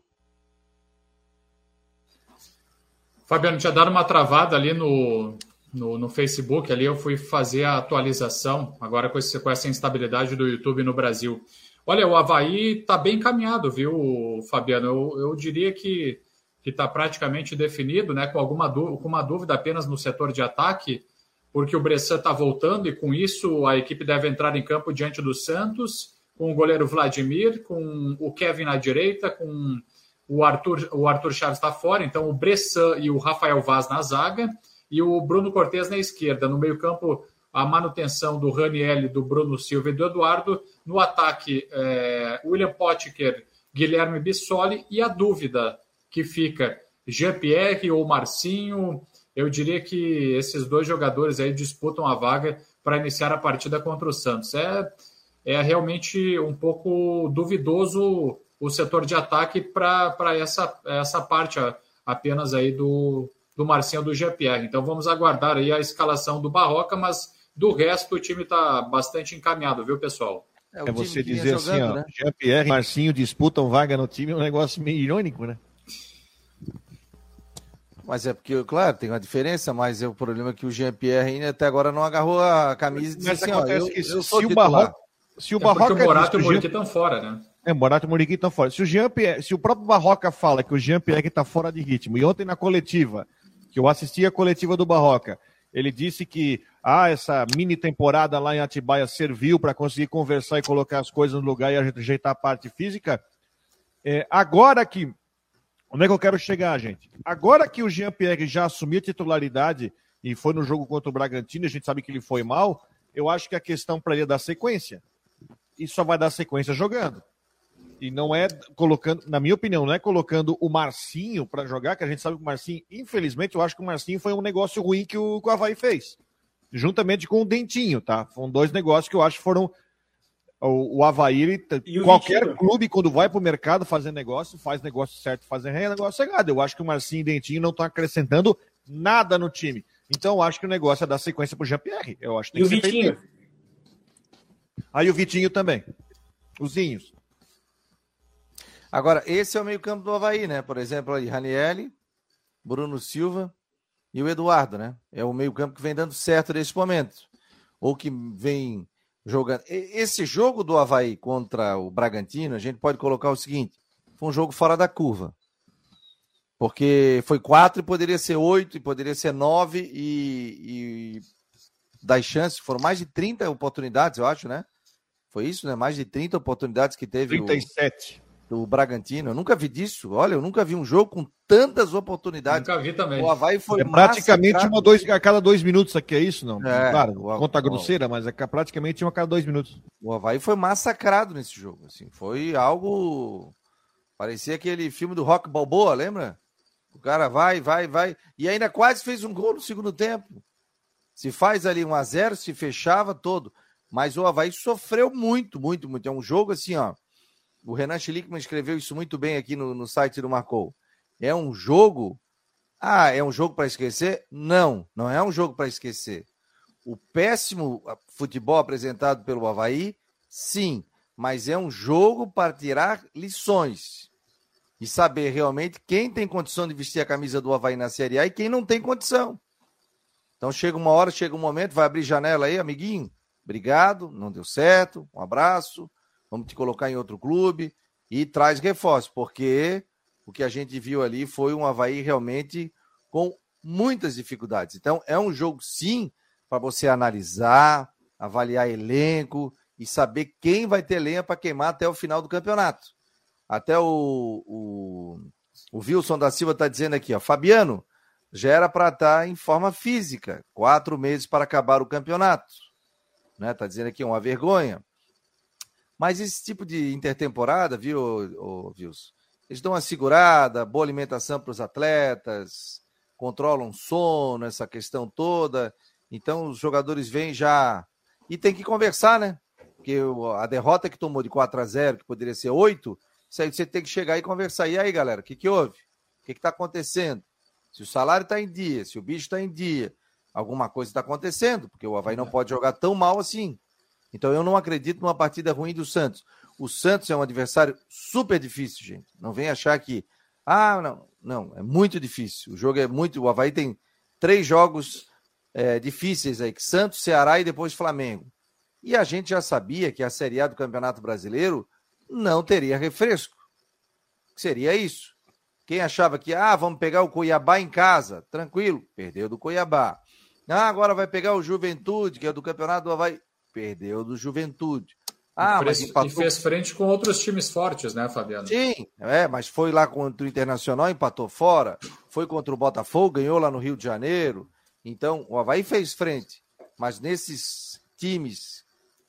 Fabiano, tinha dado uma travada ali no, no, no, Facebook, ali eu fui fazer a atualização, agora com, esse, com essa instabilidade do YouTube no Brasil. Olha, o Havaí está bem encaminhado, viu, Fabiano? Eu, eu diria que está praticamente definido, né? Com alguma com uma dúvida apenas no setor de ataque, porque o Bressan está voltando e com isso a equipe deve entrar em campo diante do Santos, com o goleiro Vladimir, com o Kevin na direita, com o Arthur, o Arthur Chaves está fora, então o Bressan e o Rafael Vaz na zaga e o Bruno Cortes na esquerda. No meio-campo, a manutenção do Raniel, do Bruno Silva e do Eduardo. No ataque, é, William Potker, Guilherme Bissoli. E a dúvida que fica, Jean-Pierre ou Marcinho. Eu diria que esses dois jogadores aí disputam a vaga para iniciar a partida contra o Santos. É, é realmente um pouco duvidoso o setor de ataque para essa, essa parte apenas aí do, do Marcinho do GPR. Então vamos aguardar aí a escalação do Barroca, mas do resto o time está bastante encaminhado, viu, pessoal? É, é você dizer assim, jogando, ó, né? Jean-Pierre e Marcinho disputam vaga no time, é um negócio meio irônico, né? Mas é porque, claro, tem uma diferença, mas é o problema é que o Jean-Pierre até agora não agarrou a camisa e disse mas assim, ó, eu, que eu se, o Barroca, se o é Barroca... o Morato e o Muriqui estão fora, né? É, Morato e Muriqui estão fora. Se o, Jean Pierre, se o próprio Barroca fala que o Jean-Pierre está fora de ritmo, e ontem na coletiva que eu assisti a coletiva do Barroca. Ele disse que ah, essa mini temporada lá em Atibaia serviu para conseguir conversar e colocar as coisas no lugar e ajeitar a parte física. É, agora que. Onde é que eu quero chegar, gente? Agora que o Jean-Pierre já assumiu a titularidade e foi no jogo contra o Bragantino, a gente sabe que ele foi mal, eu acho que a questão para ele é dar sequência. E só vai dar sequência jogando. E não é colocando, na minha opinião, não é colocando o Marcinho para jogar, que a gente sabe que o Marcinho, infelizmente, eu acho que o Marcinho foi um negócio ruim que o, que o Havaí fez. Juntamente com o Dentinho, tá? Foram dois negócios que eu acho que foram. O, o Havaí, ele, qualquer clube, quando vai para o mercado fazer negócio, faz negócio certo, faz negócio errado. Eu acho que o Marcinho e o Dentinho não estão acrescentando nada no time. Então, eu acho que o negócio é dar sequência para o Jean-Pierre. Eu acho que e o Vitinho? Aí o Vitinho também. Os Zinhos. Agora, esse é o meio-campo do Havaí, né? Por exemplo, aí, Ranielli, Bruno Silva e o Eduardo, né? É o meio-campo que vem dando certo nesse momento. Ou que vem jogando. Esse jogo do Havaí contra o Bragantino, a gente pode colocar o seguinte: foi um jogo fora da curva. Porque foi quatro e poderia ser oito, e poderia ser nove, e, e das chances, foram mais de 30 oportunidades, eu acho, né? Foi isso, né? Mais de 30 oportunidades que teve. 37. O do Bragantino. Eu nunca vi disso. Olha, eu nunca vi um jogo com tantas oportunidades. Nunca vi também. O Havaí foi é praticamente uma dois, a cada dois minutos aqui, é isso? Não? É, claro, o, conta grosseira, mas é praticamente uma a cada dois minutos. O Havaí foi massacrado nesse jogo. Assim, foi algo. Parecia aquele filme do Rock Balboa, lembra? O cara vai, vai, vai. E ainda quase fez um gol no segundo tempo. Se faz ali um a zero, se fechava todo. Mas o Havaí sofreu muito, muito, muito. É um jogo assim, ó. O Renan Schlickman escreveu isso muito bem aqui no, no site do Marcou. É um jogo. Ah, é um jogo para esquecer? Não, não é um jogo para esquecer. O péssimo futebol apresentado pelo Havaí, sim, mas é um jogo para tirar lições e saber realmente quem tem condição de vestir a camisa do Havaí na Série A e quem não tem condição. Então chega uma hora, chega um momento, vai abrir janela aí, amiguinho. Obrigado, não deu certo, um abraço vamos te colocar em outro clube e traz reforço, porque o que a gente viu ali foi um Havaí realmente com muitas dificuldades. Então, é um jogo, sim, para você analisar, avaliar elenco e saber quem vai ter lenha para queimar até o final do campeonato. Até o, o, o Wilson da Silva está dizendo aqui, ó, Fabiano, já era para estar em forma física. Quatro meses para acabar o campeonato. Né? Tá dizendo aqui uma vergonha. Mas esse tipo de intertemporada, viu, Vils? Eles dão uma segurada, boa alimentação para os atletas, controlam sono, essa questão toda. Então os jogadores vêm já. E tem que conversar, né? Porque a derrota que tomou de 4 a 0 que poderia ser 8, isso aí você tem que chegar e conversar. E aí, galera, o que, que houve? O que está acontecendo? Se o salário está em dia, se o bicho está em dia, alguma coisa está acontecendo, porque o Havaí não pode jogar tão mal assim. Então eu não acredito numa partida ruim do Santos. O Santos é um adversário super difícil, gente. Não vem achar que. Ah, não, não, é muito difícil. O jogo é muito. O Havaí tem três jogos é, difíceis aí, Santos, Ceará e depois Flamengo. E a gente já sabia que a Série A do Campeonato Brasileiro não teria refresco. Seria isso. Quem achava que, ah, vamos pegar o Cuiabá em casa, tranquilo, perdeu do Cuiabá. Ah, agora vai pegar o Juventude, que é do Campeonato do Havaí, perdeu do Juventude. Ah, mas empatou... E fez frente com outros times fortes, né, Fabiano? Sim, é, mas foi lá contra o Internacional, empatou fora. Foi contra o Botafogo, ganhou lá no Rio de Janeiro. Então, o Havaí fez frente. Mas nesses times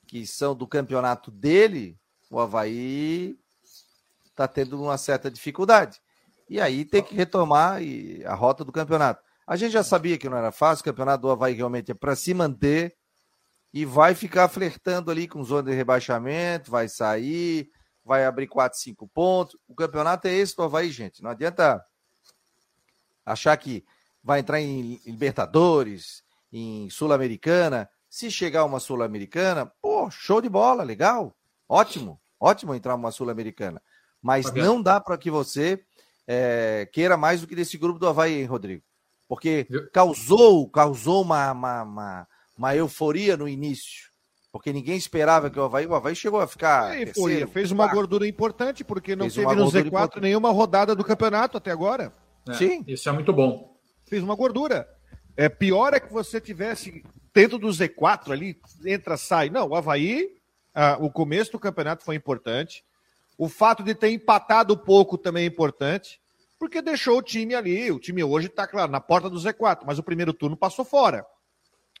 que são do campeonato dele, o Havaí está tendo uma certa dificuldade. E aí tem que retomar a rota do campeonato. A gente já sabia que não era fácil, o campeonato do Havaí realmente é para se manter e vai ficar flertando ali com zona de rebaixamento, vai sair, vai abrir 4, 5 pontos. O campeonato é esse do Havaí, gente. Não adianta achar que vai entrar em Libertadores, em Sul-Americana. Se chegar uma Sul-Americana, pô, show de bola, legal, ótimo, ótimo entrar uma Sul-Americana. Mas não dá para que você é, queira mais do que desse grupo do Havaí, hein, Rodrigo? Porque causou, causou uma, uma, uma uma euforia no início. Porque ninguém esperava que o Havaí, o Havaí chegou a ficar. É, terceiro, fez uma quarto. gordura importante, porque não fez teve no Z4 importante. nenhuma rodada do campeonato até agora. É, Sim. Isso é muito bom. Fez uma gordura. É pior é que você tivesse dentro do Z4 ali, entra, sai. Não, o Havaí, ah, o começo do campeonato foi importante. O fato de ter empatado pouco também é importante, porque deixou o time ali. O time hoje está, claro, na porta do Z4, mas o primeiro turno passou fora.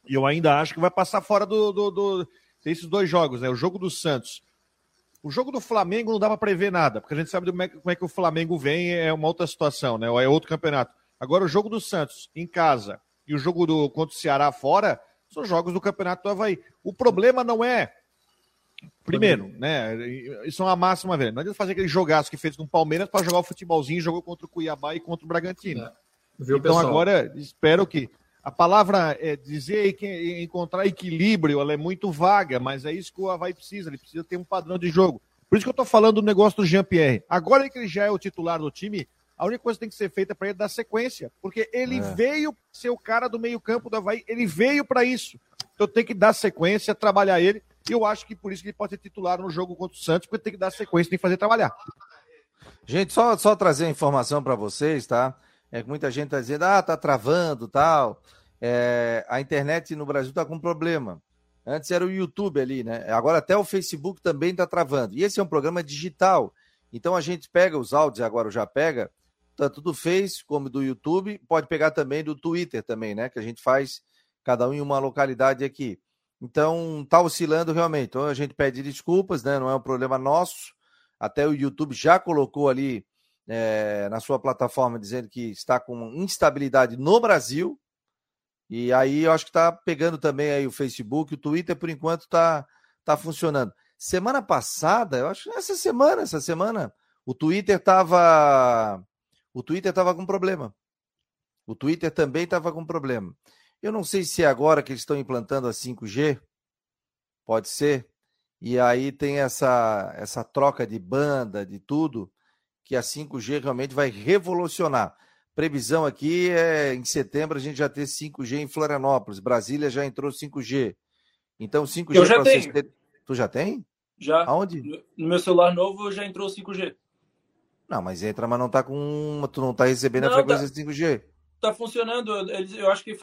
E eu ainda acho que vai passar fora do, do, do desses dois jogos, né? O jogo do Santos. O jogo do Flamengo não dá para prever nada, porque a gente sabe como é, como é, que o Flamengo vem, é uma outra situação, né? Ou é outro campeonato. Agora, o jogo do Santos em casa e o jogo do contra o Ceará fora são jogos do Campeonato do Havaí. O problema não é. Primeiro, né? Isso é uma máxima, velho. Não adianta fazer aquele jogaço que fez com o Palmeiras para jogar o futebolzinho, jogou contra o Cuiabá e contra o Bragantino. É. Viu, então pessoal? agora espero que a palavra é dizer que encontrar equilíbrio, ela é muito vaga, mas é isso que o Havaí precisa, ele precisa ter um padrão de jogo. Por isso que eu estou falando do negócio do Jean-Pierre. Agora que ele já é o titular do time, a única coisa que tem que ser feita para ele é dar sequência, porque ele é. veio ser o cara do meio-campo do Havaí, ele veio para isso. Então tem que dar sequência, trabalhar ele, e eu acho que por isso que ele pode ser titular no jogo contra o Santos, porque tem que dar sequência, tem que fazer trabalhar. Gente, só, só trazer a informação para vocês, tá? É muita gente está dizendo, ah, tá travando tal. É, a internet no Brasil está com problema. Antes era o YouTube ali, né? Agora até o Facebook também está travando. E esse é um programa digital. Então a gente pega os áudios, agora já pega, tanto do Face como do YouTube, pode pegar também do Twitter também, né? Que a gente faz cada um em uma localidade aqui. Então tá oscilando realmente. Então a gente pede desculpas, né? Não é um problema nosso. Até o YouTube já colocou ali é, na sua plataforma dizendo que está com instabilidade no Brasil. E aí eu acho que está pegando também aí o Facebook, o Twitter por enquanto está tá funcionando. Semana passada, eu acho essa semana, essa semana, o Twitter estava o Twitter estava com problema. O Twitter também estava com problema. Eu não sei se é agora que eles estão implantando a 5G, pode ser. E aí tem essa essa troca de banda, de tudo que a 5G realmente vai revolucionar. Previsão aqui é em setembro a gente já ter 5G em Florianópolis. Brasília já entrou 5G. Então 5G eu já tenho. Ter... Tu já tem? Já. Aonde? No meu celular novo já entrou 5G. Não, mas entra, mas não tá com. Tu não tá recebendo não, a frequência tá... 5G. Tá funcionando. Eles, eu acho que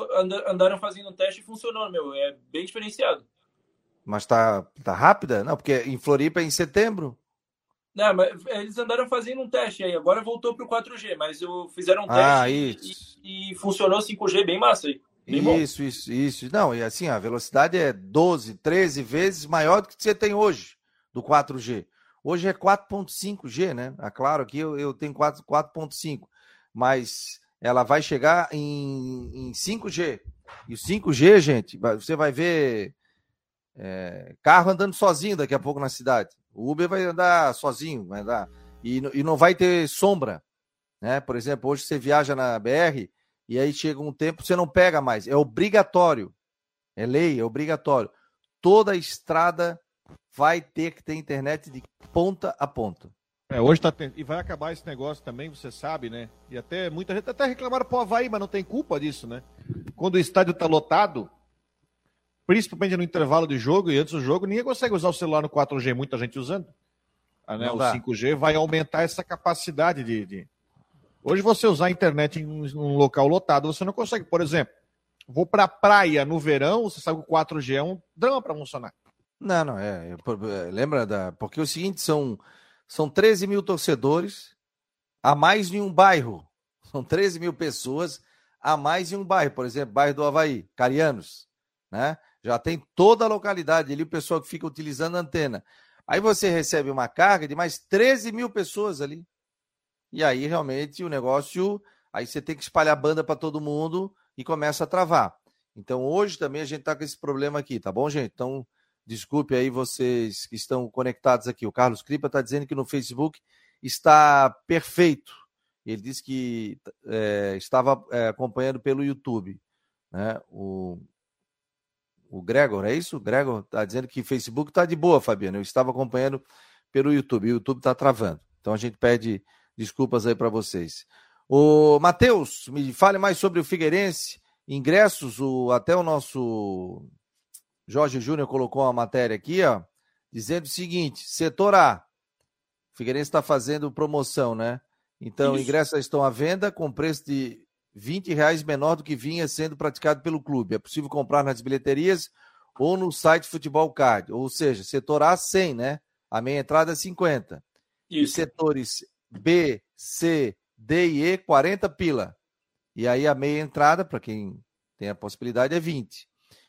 andaram fazendo um teste e funcionou, meu. É bem diferenciado. Mas tá, tá rápida? Não, porque em Floripa é em setembro. Não, mas eles andaram fazendo um teste aí, agora voltou para o 4G, mas fizeram um teste ah, e, e, funcionou 5G bem massa aí. Bem isso, bom. isso, isso. Não, e assim, a velocidade é 12, 13 vezes maior do que você tem hoje do 4G. Hoje é 4.5G, né? É claro que eu, eu tenho 4.5, mas ela vai chegar em, em 5G. E o 5G, gente, você vai ver é, carro andando sozinho daqui a pouco na cidade. O Uber vai andar sozinho, vai andar. E, e não vai ter sombra. Né? Por exemplo, hoje você viaja na BR e aí chega um tempo você não pega mais. É obrigatório. É lei, é obrigatório. Toda estrada vai ter que ter internet de ponta a ponta. É, hoje tá E vai acabar esse negócio também, você sabe, né? E até muita gente até reclamaram pro Havaí, mas não tem culpa disso, né? Quando o estádio tá lotado, principalmente no intervalo de jogo e antes do jogo, ninguém consegue usar o celular no 4G, muita gente usando. Ah, né? O 5G vai aumentar essa capacidade de, de... Hoje você usar a internet em um local lotado, você não consegue. Por exemplo, vou pra praia no verão, você sabe que o 4G é um drama para funcionar. Não, não, é, é. Lembra da. Porque é o seguinte, são, são 13 mil torcedores a mais em um bairro. São 13 mil pessoas a mais em um bairro. Por exemplo, bairro do Havaí, Carianos, né? Já tem toda a localidade ali, o pessoal que fica utilizando a antena. Aí você recebe uma carga de mais 13 mil pessoas ali. E aí realmente o negócio. Aí você tem que espalhar banda para todo mundo e começa a travar. Então hoje também a gente está com esse problema aqui, tá bom, gente? Então desculpe aí vocês que estão conectados aqui. O Carlos Cripa está dizendo que no Facebook está perfeito. Ele disse que é, estava é, acompanhando pelo YouTube. Né? O, o Gregor, é isso? O Gregor está dizendo que Facebook está de boa, Fabiano. Eu estava acompanhando pelo YouTube. O YouTube está travando. Então a gente pede desculpas aí para vocês. O Matheus, me fale mais sobre o Figueirense. Ingressos, o, até o nosso Jorge Júnior colocou uma matéria aqui, ó, dizendo o seguinte: setor A. O Figueirense está fazendo promoção, né? Então, Isso. ingressos estão à venda com preço de 20 reais menor do que vinha sendo praticado pelo clube. É possível comprar nas bilheterias ou no site Futebol Card. Ou seja, setor A 100, né? A meia entrada é 50. Isso. E setores B, C, D e E 40 pila. E aí a meia entrada, para quem tem a possibilidade, é 20.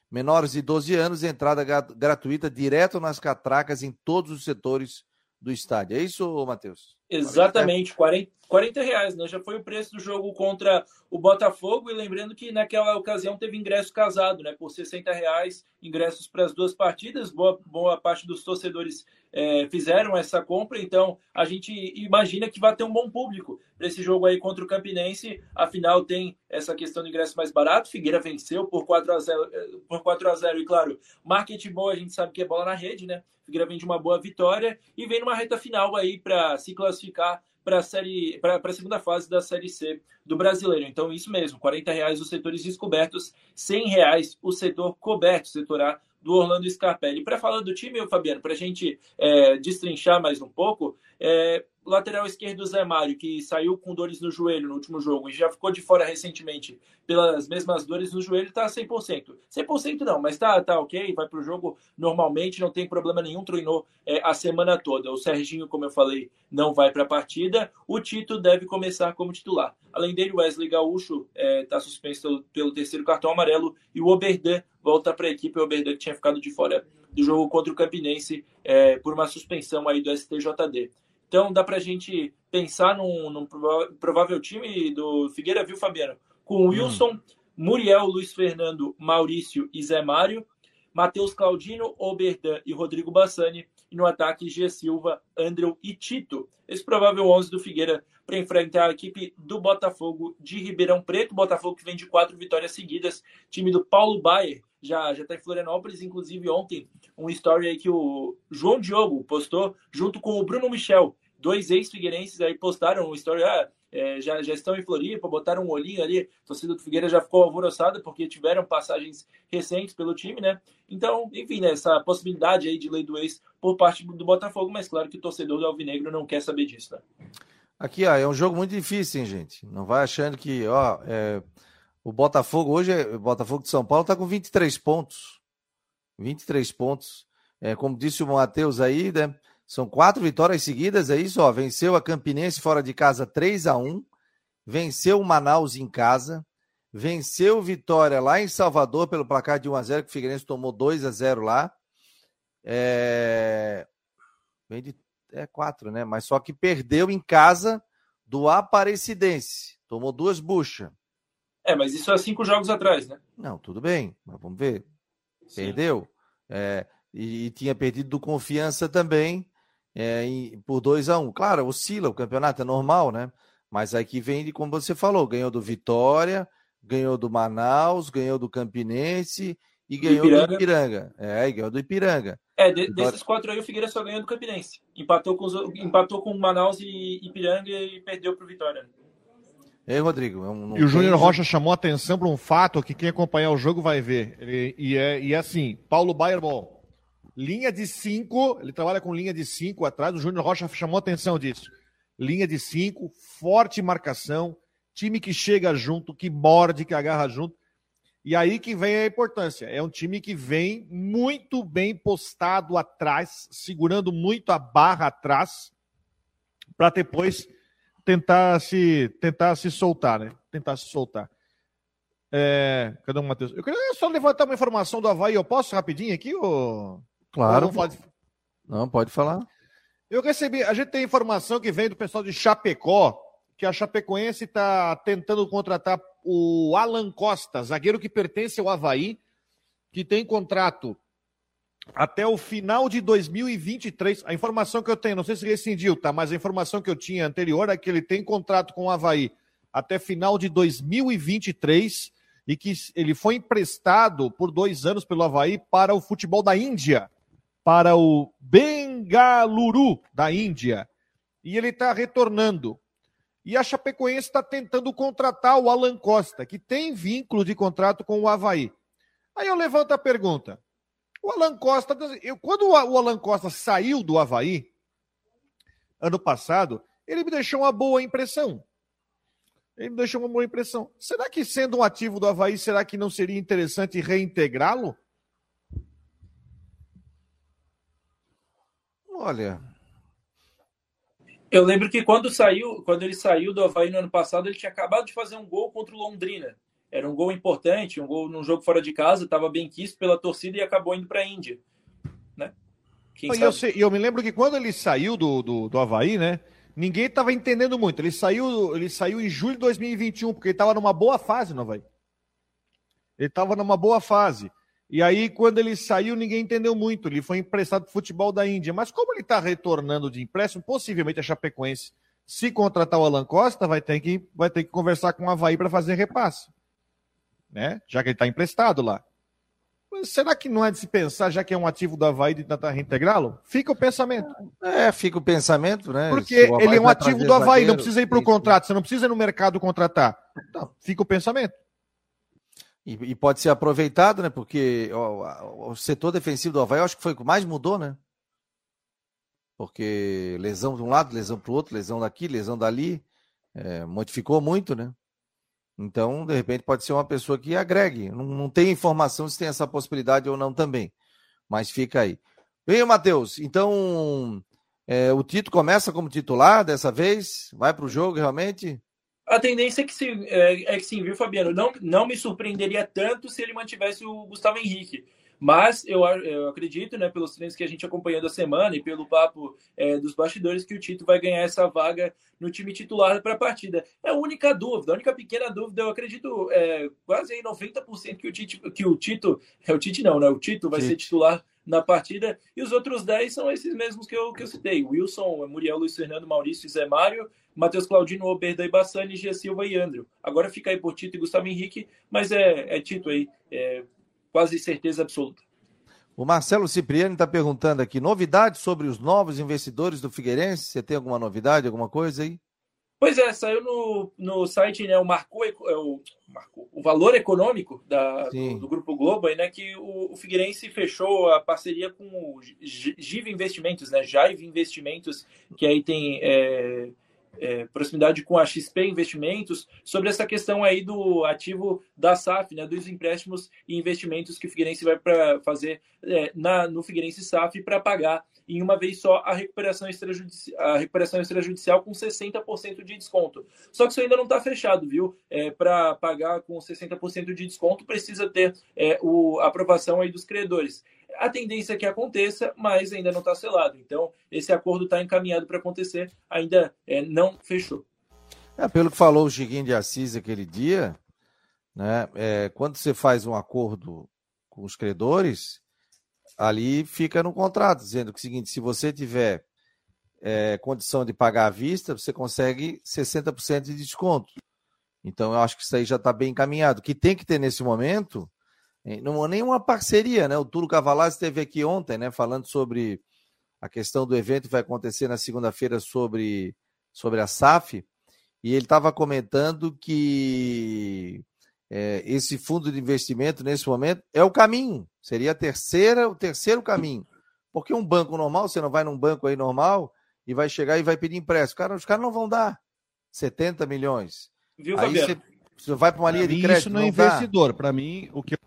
Menores de 12 anos, entrada gratuita direto nas catracas em todos os setores do estádio. É isso, Matheus? Exatamente, 40, 40 reais, né? Já foi o preço do jogo contra o Botafogo. E lembrando que naquela ocasião teve ingresso casado, né? Por 60 reais, ingressos para as duas partidas. Boa, boa parte dos torcedores é, fizeram essa compra, então a gente imagina que vai ter um bom público para esse jogo aí contra o Campinense. Afinal, tem essa questão do ingresso mais barato. Figueira venceu por 4 a 0 por 4 a 0 e claro, marketing bom, a gente sabe que é bola na rede, né? Figueira vem de uma boa vitória e vem numa reta final aí para se classificar para a série para a segunda fase da série C do brasileiro. Então, isso mesmo, 40 reais os setores descobertos, 100 reais o setor coberto, setor A do Orlando Scarpelli. Para falar do time, Fabiano, para a gente é, destrinchar mais um pouco, é, lateral esquerdo Zé Mário, que saiu com dores no joelho no último jogo e já ficou de fora recentemente pelas mesmas dores no joelho, está 100%. 100% não, mas tá, tá ok, vai para o jogo normalmente, não tem problema nenhum, treinou é, a semana toda. O Serginho, como eu falei, não vai para a partida. O Tito deve começar como titular. Além dele, Wesley Gaúcho está é, suspenso pelo terceiro cartão amarelo e o Oberdan volta para a equipe. O Oberdan que tinha ficado de fora do jogo contra o Campinense é, por uma suspensão aí do STJD. Então dá para a gente pensar num, num, provável time do Figueira, viu, Fabiano? Com Wilson, hum. Muriel, Luiz Fernando, Maurício e Zé Mário, Matheus Claudino, Oberdan e Rodrigo Bassani. E no ataque, G. Silva, Andrew e Tito. Esse provável 11 do Figueira para enfrentar a equipe do Botafogo de Ribeirão Preto. Botafogo que vem de quatro vitórias seguidas. Time do Paulo Baier já já está em Florianópolis. Inclusive, ontem, um story aí que o João Diogo postou junto com o Bruno Michel dois ex-figueirenses aí postaram uma história, ah, é, já, já estão em Floripa, botaram um olhinho ali, a torcida do Figueira já ficou alvoroçada porque tiveram passagens recentes pelo time, né? Então, enfim, né, essa possibilidade aí de lei do ex por parte do Botafogo, mas claro que o torcedor do Alvinegro não quer saber disso, né? Aqui, ó, é um jogo muito difícil, hein, gente? Não vai achando que, ó, é... o Botafogo hoje, o Botafogo de São Paulo tá com 23 pontos. 23 pontos. É, como disse o Matheus aí, né? São quatro vitórias seguidas, é isso? Ó, venceu a Campinense fora de casa 3 a 1 venceu o Manaus em casa, venceu Vitória lá em Salvador pelo placar de 1 a 0 que o Figueirense tomou 2 a 0 lá. É... Vem de é quatro, né? Mas só que perdeu em casa do Aparecidense. Tomou duas buchas. É, mas isso é cinco jogos atrás, né? Não, tudo bem, mas vamos ver. Sim. Perdeu. É, e, e, tinha perdido do Confiança também é, em, por 2 a 1 um. Claro, oscila, o campeonato é normal, né? Mas aqui vem de, como você falou, ganhou do Vitória, ganhou do Manaus, ganhou do Campinense e ganhou Ipiranga. do Ipiranga. É, e ganhou do Ipiranga. É, de, desses quatro aí, o Figueira só ganhou do Campinense. Empatou com, os, empatou com Manaus e Ipiranga e perdeu para o Vitória. Ei, Rodrigo. e o Júnior Rocha chamou atenção para um fato que quem acompanhar o jogo vai ver. Ele, e, é, e é assim: Paulo Baier, bom, linha de cinco, ele trabalha com linha de cinco atrás. O Júnior Rocha chamou atenção disso. Linha de cinco, forte marcação, time que chega junto, que morde, que agarra junto. E aí que vem a importância. É um time que vem muito bem postado atrás, segurando muito a barra atrás, para depois tentar se tentar se soltar, né? Tentar se soltar. É... Cadê o Matheus? Eu queria só levantar uma informação do Havaí. Eu posso rapidinho aqui? Ou... Claro. Não, pode... não, pode falar. Eu recebi. A gente tem informação que vem do pessoal de Chapecó que a Chapecoense está tentando contratar o Alan Costa, zagueiro que pertence ao Havaí, que tem contrato até o final de 2023. A informação que eu tenho, não sei se rescindiu, tá? Mas a informação que eu tinha anterior é que ele tem contrato com o Havaí até final de 2023 e que ele foi emprestado por dois anos pelo Havaí para o futebol da Índia, para o Bengaluru da Índia. E ele está retornando. E a Chapecoense está tentando contratar o Alan Costa, que tem vínculo de contrato com o Havaí. Aí eu levanto a pergunta. O Alan Costa, eu, quando o Alan Costa saiu do Havaí, ano passado, ele me deixou uma boa impressão. Ele me deixou uma boa impressão. Será que, sendo um ativo do Havaí, será que não seria interessante reintegrá-lo? Olha, eu lembro que quando saiu, quando ele saiu do Havaí no ano passado, ele tinha acabado de fazer um gol contra o Londrina. Era um gol importante, um gol num jogo fora de casa, estava bem quisto pela torcida e acabou indo para a Índia. Né? e eu, sei, eu, me lembro que quando ele saiu do, do, do Havaí, né? Ninguém estava entendendo muito. Ele saiu, ele saiu em julho de 2021, porque ele estava numa boa fase no Havaí. Ele estava numa boa fase. E aí, quando ele saiu, ninguém entendeu muito. Ele foi emprestado para o futebol da Índia. Mas como ele está retornando de empréstimo, possivelmente a Chapecoense, se contratar o Alan Costa, vai ter que, vai ter que conversar com o Havaí para fazer repasse. Né? Já que ele está emprestado lá. Mas será que não é de se pensar, já que é um ativo do Havaí, de tentar reintegrá-lo? Fica o pensamento. É, fica o pensamento, né? Porque ele é um ativo do Havaí, não precisa ir para o contrato, você não precisa ir no mercado contratar. Então, fica o pensamento. E, e, pode ser aproveitado, né? Porque o, o, setor defensivo do Havaí, acho que foi o que mais mudou, né? Porque lesão de um lado, lesão para o outro, lesão daqui, lesão dali, é, modificou muito, né? Então, de repente, pode ser uma pessoa que agregue. Não, não tem informação se tem essa possibilidade ou não também. Mas fica aí. Bem, Matheus, então é, o Tito começa como titular dessa vez? Vai para o jogo realmente? A tendência é que, se, é, é que sim, viu, Fabiano? Não, não me surpreenderia tanto se ele mantivesse o Gustavo Henrique. Mas eu, eu acredito, né, pelos treinos que a gente acompanhou da semana e pelo papo é, dos bastidores, que o Tito vai ganhar essa vaga no time titular para a partida. É a única dúvida, a única pequena dúvida, eu acredito é, quase aí 90% que o, Tito, que o Tito, é o Tito não, né? O Tito vai Tito. ser titular na partida. E os outros 10 são esses mesmos que eu, que eu citei: Wilson, Muriel, Luiz Fernando, Maurício e Zé Mário, Matheus Claudino, Oberda e Bassani, Gia Silva e Andrew. Agora fica aí por Tito e Gustavo Henrique, mas é, é Tito aí, é quase certeza absoluta. O Marcelo Cipriani está perguntando aqui: novidades sobre os novos investidores do Figueirense? Você tem alguma novidade, alguma coisa aí? Pois é, saiu no, no site, né, o, marcou, é, o, marcou, o valor econômico da, do, do, Grupo Globo, aí, né, que o, o Figueirense fechou a parceria com o GIV Investimentos, né, Jaive Investimentos, que aí tem, é, é, proximidade com a XP Investimentos sobre essa questão aí do ativo da SAF, né, dos empréstimos e investimentos que o Figueirense vai para fazer é, na, no Figueirense SAF para pagar em uma vez só a recuperação extrajudicial, a recuperação extrajudicial com 60% de desconto. Só que isso ainda não está fechado, viu? É, para pagar com 60% de desconto precisa ter é, o, a aprovação aí dos credores. A tendência é que aconteça, mas ainda não está selado. Então, esse acordo está encaminhado para acontecer, ainda é, não fechou. É, pelo que falou o Chiquinho de Assis aquele dia, né, é, quando você faz um acordo com os credores, ali fica no contrato, dizendo que é o seguinte: se você tiver é, condição de pagar à vista, você consegue 60% de desconto. Então, eu acho que isso aí já está bem encaminhado. O que tem que ter nesse momento não é nenhuma parceria, né? O Túlio Cavalazzi esteve aqui ontem, né, falando sobre a questão do evento que vai acontecer na segunda-feira sobre, sobre a SAF, e ele estava comentando que é, esse fundo de investimento, nesse momento, é o caminho, seria a terceira, o terceiro caminho. Porque um banco normal, você não vai num banco aí normal e vai chegar e vai pedir empréstimo. Cara, os caras não vão dar 70 milhões. Viu, aí você, você vai para uma linha de crédito. Isso não é investidor. Para mim, o que eu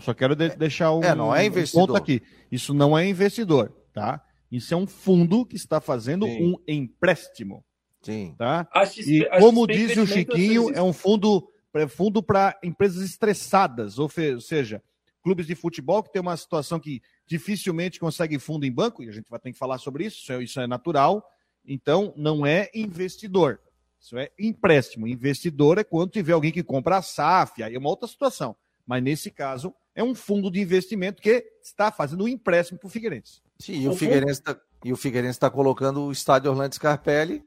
só quero de, deixar um, é, não é investidor. Um ponto aqui. Isso não é investidor, tá? Isso é um fundo que está fazendo Sim. um empréstimo. Sim. Tá? E como diz o Chiquinho, é um fundo é fundo para empresas estressadas, ou, ou seja, clubes de futebol que tem uma situação que dificilmente consegue fundo em banco, e a gente vai ter que falar sobre isso, isso é, isso é natural. Então, não é investidor. Isso é empréstimo. Investidor é quando tiver alguém que compra a SAF, aí é uma outra situação. Mas nesse caso, é um fundo de investimento que está fazendo um empréstimo para o Figueirense. Sim, e o, Figueirense tá, e o Figueirense está colocando o estádio Orlando Scarpelli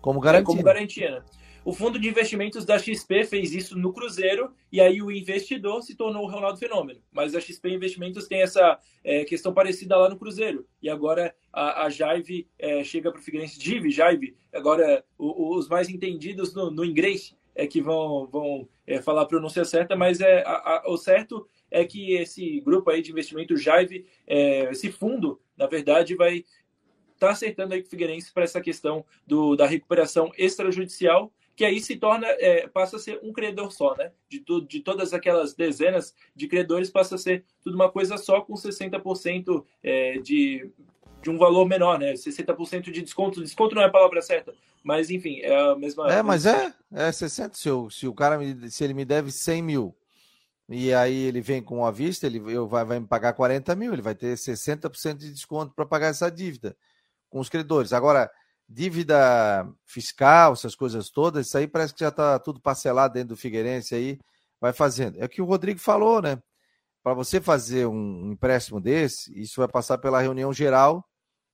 como garantia. É, como garantia, né? O fundo de investimentos da XP fez isso no Cruzeiro e aí o investidor se tornou o Ronaldo Fenômeno. Mas a XP Investimentos tem essa é, questão parecida lá no Cruzeiro. E agora a, a Jaive é, chega para o Figueirense. Dive, Jaive, agora o, os mais entendidos no, no inglês é que vão, vão é, falar a pronúncia certa, mas é, a, a, o certo é que esse grupo aí de investimento Jaive, é, esse fundo, na verdade, vai estar tá acertando aí com o Figueirense para essa questão do, da recuperação extrajudicial, que aí se torna, é, passa a ser um credor só, né? De, tu, de todas aquelas dezenas de credores, passa a ser tudo uma coisa só, com 60% é, de de um valor menor, né? 60% de desconto. Desconto não é a palavra certa, mas enfim, é a mesma. É, mas é, é 60. Se, eu, se o cara me, se ele me deve 100 mil e aí ele vem com a vista, ele eu, vai, vai me pagar 40 mil, ele vai ter 60% de desconto para pagar essa dívida com os credores. Agora, dívida fiscal, essas coisas todas, isso aí parece que já está tudo parcelado dentro do Figueirense aí, vai fazendo. É o que o Rodrigo falou, né? Para você fazer um empréstimo desse, isso vai passar pela reunião geral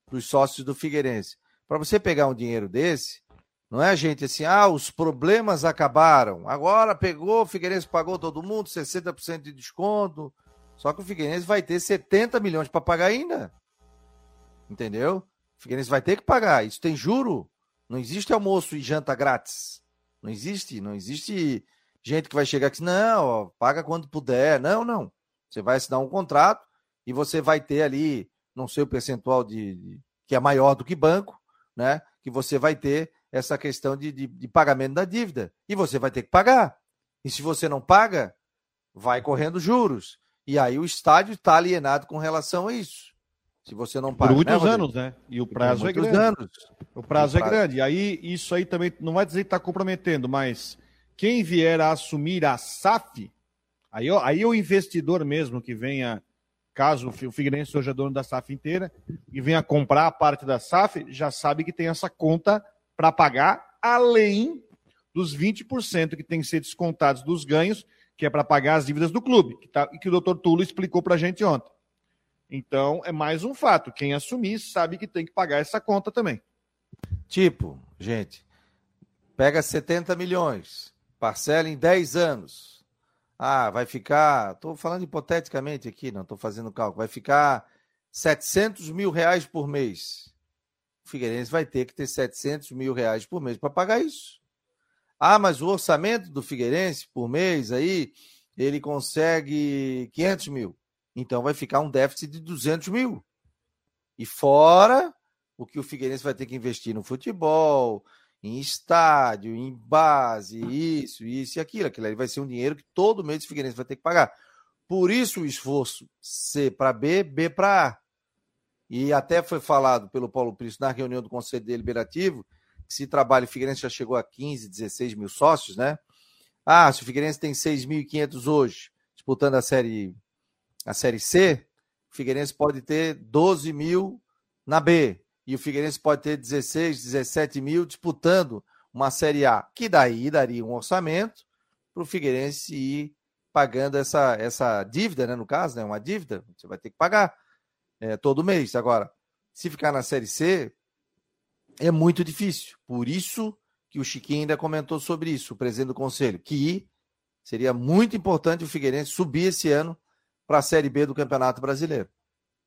para os sócios do Figueirense. Para você pegar um dinheiro desse, não é gente assim, ah, os problemas acabaram. Agora pegou, o Figueirense pagou todo mundo, 60% de desconto. Só que o Figueirense vai ter 70 milhões para pagar ainda. Entendeu? O Figueirense vai ter que pagar. Isso tem juro. Não existe almoço e janta grátis. Não existe. Não existe gente que vai chegar aqui, não, ó, paga quando puder. Não, não. Você vai assinar um contrato e você vai ter ali não sei o percentual de, que é maior do que banco, né? Que você vai ter essa questão de, de, de pagamento da dívida. E você vai ter que pagar. E se você não paga, vai correndo juros. E aí o estádio está alienado com relação a isso. Se você não paga. Por muitos né, anos, né? E o prazo é grande. Anos. O prazo é grande. E aí, isso aí também não vai dizer que está comprometendo, mas quem vier a assumir a SAF, aí, aí o investidor mesmo que venha caso o Figueirense seja dono da SAF inteira e venha comprar a parte da SAF, já sabe que tem essa conta para pagar, além dos 20% que tem que ser descontados dos ganhos, que é para pagar as dívidas do clube, que tá, que o doutor Tulo explicou para a gente ontem. Então, é mais um fato. Quem assumir sabe que tem que pagar essa conta também. Tipo, gente, pega 70 milhões, parcela em 10 anos ah, vai ficar, estou falando hipoteticamente aqui, não estou fazendo cálculo, vai ficar 700 mil reais por mês. O Figueirense vai ter que ter 700 mil reais por mês para pagar isso. Ah, mas o orçamento do Figueirense por mês aí, ele consegue 500 mil. Então vai ficar um déficit de 200 mil. E fora o que o Figueirense vai ter que investir no futebol, em estádio, em base, isso, isso e aquilo. Aquilo aí vai ser um dinheiro que todo mês o Figueirense vai ter que pagar. Por isso o esforço C para B, B para A. E até foi falado pelo Paulo Príncipe na reunião do Conselho Deliberativo que se trabalha, o Figueirense já chegou a 15, 16 mil sócios, né? Ah, se o Figueirense tem 6.500 hoje, disputando a série, a série C, o Figueirense pode ter 12 mil na B e o Figueirense pode ter 16, 17 mil disputando uma Série A, que daí daria um orçamento para o Figueirense ir pagando essa, essa dívida, né? No caso, né? Uma dívida, você vai ter que pagar é, todo mês. Agora, se ficar na Série C, é muito difícil. Por isso que o Chiquinho ainda comentou sobre isso, o presidente do conselho, que seria muito importante o Figueirense subir esse ano para a Série B do Campeonato Brasileiro.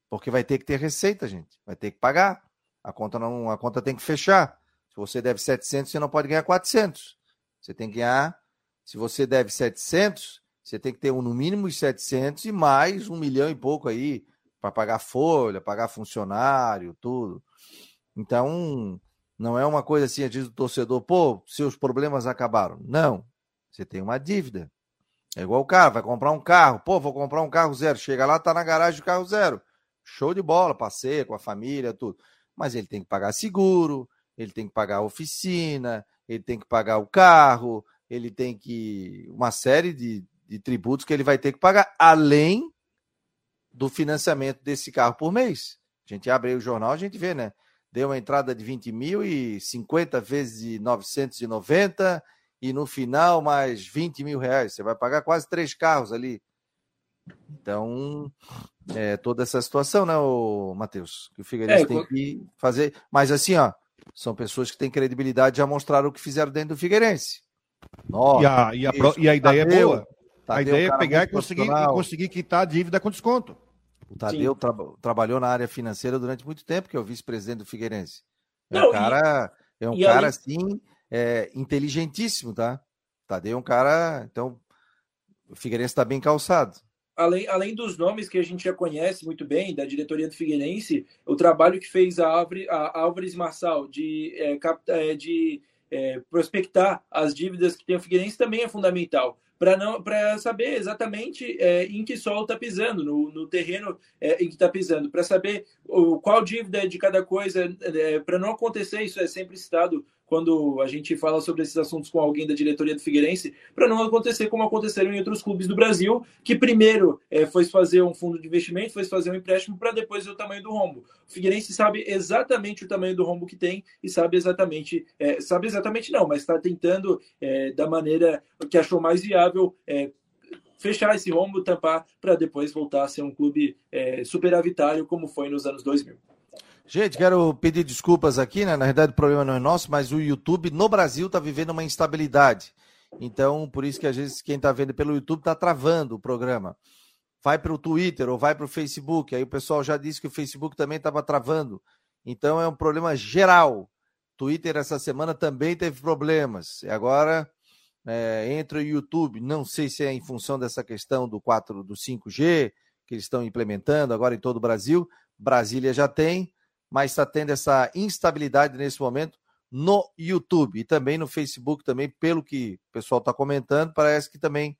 Porque vai ter que ter receita, gente. Vai ter que pagar. A conta não, a conta tem que fechar. Se você deve 700, você não pode ganhar 400. Você tem que ganhar. Se você deve 700, você tem que ter um, no mínimo os 700 e mais um milhão e pouco aí para pagar folha, pagar funcionário, tudo. Então, não é uma coisa assim, diz o torcedor, pô, seus problemas acabaram. Não. Você tem uma dívida. É igual o cara, vai comprar um carro. Pô, vou comprar um carro zero. Chega lá, tá na garagem do carro zero. Show de bola, passeia com a família, tudo mas ele tem que pagar seguro, ele tem que pagar oficina, ele tem que pagar o carro, ele tem que. uma série de, de tributos que ele vai ter que pagar, além do financiamento desse carro por mês. A gente abre o jornal, a gente vê, né? Deu uma entrada de 20 mil e 50 vezes de 990 e no final mais 20 mil reais. Você vai pagar quase três carros ali. Então, é, toda essa situação, né, o Matheus? Que o Figueirense é, tem que fazer. Mas assim, ó, são pessoas que têm credibilidade já mostraram o que fizeram dentro do Figueirense. Nossa, e, a, e, a, e a ideia Tadeu, é boa. Tadeu, a ideia é pegar e conseguir, e conseguir quitar a dívida com desconto. O Tadeu tra trabalhou na área financeira durante muito tempo, que é o vice-presidente do Figueirense. É Não, um cara, e, é um cara assim, é, inteligentíssimo, tá? Tadeu é um cara. Então, o Figueirense está bem calçado além, além dos nomes que a gente já conhece muito bem, da diretoria do Figueirense, o trabalho que fez a, Álvares, a Álvares Marçal de, é, é, de é, prospectar as dívidas que tem o Figueirense também é fundamental. Para saber exatamente é, em que solo está pisando, no, no terreno é, em que está pisando, para saber o, qual dívida é de cada coisa, é, para não acontecer, isso é sempre citado quando a gente fala sobre esses assuntos com alguém da diretoria do Figueirense, para não acontecer como aconteceram em outros clubes do Brasil, que primeiro é, foi fazer um fundo de investimento, foi fazer um empréstimo para depois ver o tamanho do rombo. O Figueirense sabe exatamente o tamanho do rombo que tem e sabe exatamente, é, sabe exatamente não, mas está tentando é, da maneira que achou mais viável é, fechar esse rombo, tampar, para depois voltar a ser um clube é, superavitário como foi nos anos 2000. Gente, quero pedir desculpas aqui, né? Na verdade, o problema não é nosso, mas o YouTube no Brasil está vivendo uma instabilidade. Então, por isso que às vezes quem está vendo pelo YouTube está travando o programa. Vai para o Twitter ou vai para o Facebook. Aí o pessoal já disse que o Facebook também estava travando. Então é um problema geral. Twitter essa semana também teve problemas. E agora é, entra o YouTube. Não sei se é em função dessa questão do 4 do 5G que eles estão implementando agora em todo o Brasil. Brasília já tem mas está tendo essa instabilidade nesse momento no YouTube e também no Facebook, também, pelo que o pessoal está comentando, parece que também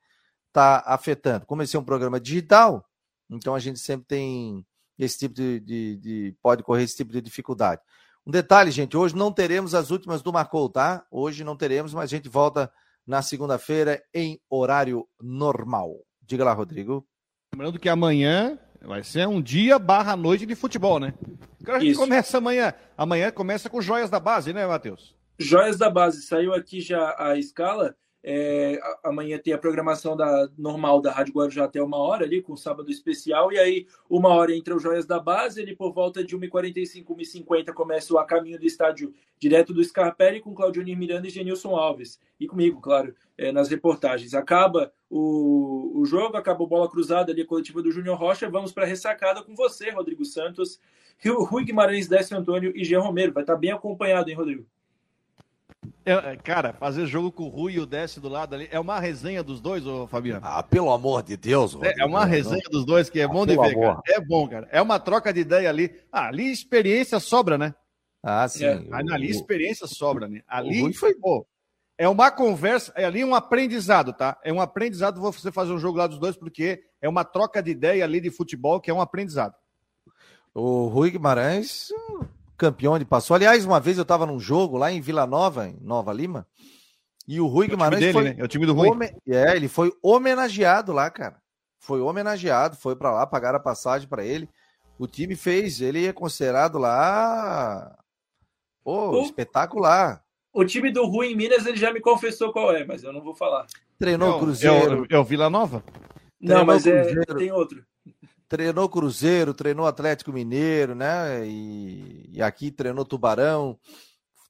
está afetando. Como esse é um programa digital, então a gente sempre tem esse tipo de, de, de, pode correr esse tipo de dificuldade. Um detalhe, gente, hoje não teremos as últimas do Marcou, tá? Hoje não teremos, mas a gente volta na segunda-feira em horário normal. Diga lá, Rodrigo. Lembrando que amanhã Vai ser um dia barra noite de futebol, né? a gente começa amanhã. Amanhã começa com Joias da Base, né, Matheus? Joias da Base. Saiu aqui já a escala. É, amanhã tem a programação da normal da Rádio Guarujá até uma hora ali, com sábado especial, e aí uma hora entra o Joias da Base, ele por volta de 1h45, 1h50 começa o A Caminho do Estádio direto do Scarpelli com Claudio Miranda e Genilson Alves, e comigo, claro, é, nas reportagens. Acaba o, o jogo, acaba o bola cruzada ali, a coletiva do Júnior Rocha, vamos para a ressacada com você, Rodrigo Santos, Rui Guimarães, Décio Antônio e Jean Romero. Vai estar bem acompanhado, hein, Rodrigo? É, é, cara, fazer jogo com o Rui e o Desce do lado ali é uma resenha dos dois, ô Fabiano. Ah, pelo amor de Deus, Rodrigo, É, é uma resenha não. dos dois que é ah, bom de ver, cara. É bom, cara. É uma troca de ideia ali. Ah, ali experiência sobra, né? Ah, sim. É. Ali experiência sobra, né? Ali foi, pô, é uma conversa, é ali um aprendizado, tá? É um aprendizado você fazer um jogo lá dos dois, porque é uma troca de ideia ali de futebol que é um aprendizado. O Rui Guimarães, campeão de passou. Aliás, uma vez eu estava num jogo lá em Vila Nova, em Nova Lima, e o Rui é Guimarães dele, foi né? É o time do Rui. Home... É, ele foi homenageado lá, cara. Foi homenageado, foi para lá, pagaram a passagem para ele. O time fez, ele é considerado lá pô, o... espetacular. O time do Rui em Minas, ele já me confessou qual é, mas eu não vou falar. Treinou o Cruzeiro. É o, é o Vila Nova? Não, mas é, tem outro. Treinou Cruzeiro, treinou Atlético Mineiro, né? E, e aqui treinou Tubarão,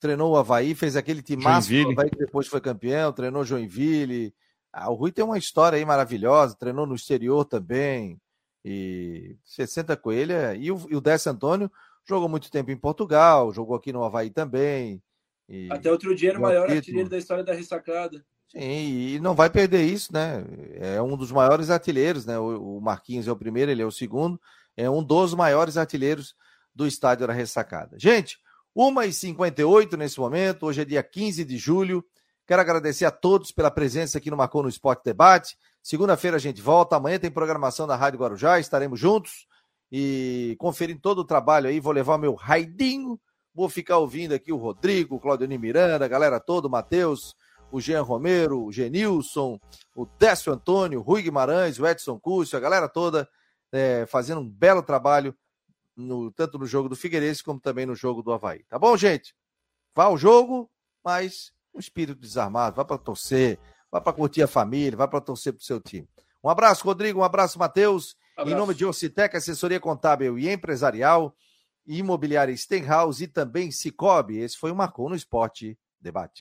treinou o Havaí, fez aquele time máximo, o Havaí que depois foi campeão, treinou Joinville. Ah, o Rui tem uma história aí maravilhosa, treinou no exterior também. E 60 Coelha. E o, e o Décio Antônio jogou muito tempo em Portugal, jogou aqui no Havaí também. E... Até outro dia era o maior artilheiro da história da ressacada. Sim, e não vai perder isso, né? É um dos maiores artilheiros, né? O Marquinhos é o primeiro, ele é o segundo. É um dos maiores artilheiros do estádio da ressacada. Gente, 1h58 nesse momento, hoje é dia 15 de julho. Quero agradecer a todos pela presença aqui no Marcou no Esporte Debate. Segunda-feira a gente volta, amanhã tem programação da Rádio Guarujá, estaremos juntos e conferindo todo o trabalho aí. Vou levar meu raidinho, vou ficar ouvindo aqui o Rodrigo, o Claudionir Miranda, a galera toda, o Matheus, o Jean Romero, o Genilson, o Décio Antônio, o Rui Guimarães, o Edson Cúcio, a galera toda é, fazendo um belo trabalho, no, tanto no jogo do Figueirense como também no jogo do Havaí. Tá bom, gente? Vá ao jogo, mas um espírito desarmado, vá para torcer, vá para curtir a família, vá para torcer para o seu time. Um abraço, Rodrigo, um abraço, Matheus. Em nome de Ocitec, assessoria contábil e empresarial, imobiliária Stenhouse e também Cicobi. Esse foi o Marcou no Esporte Debate.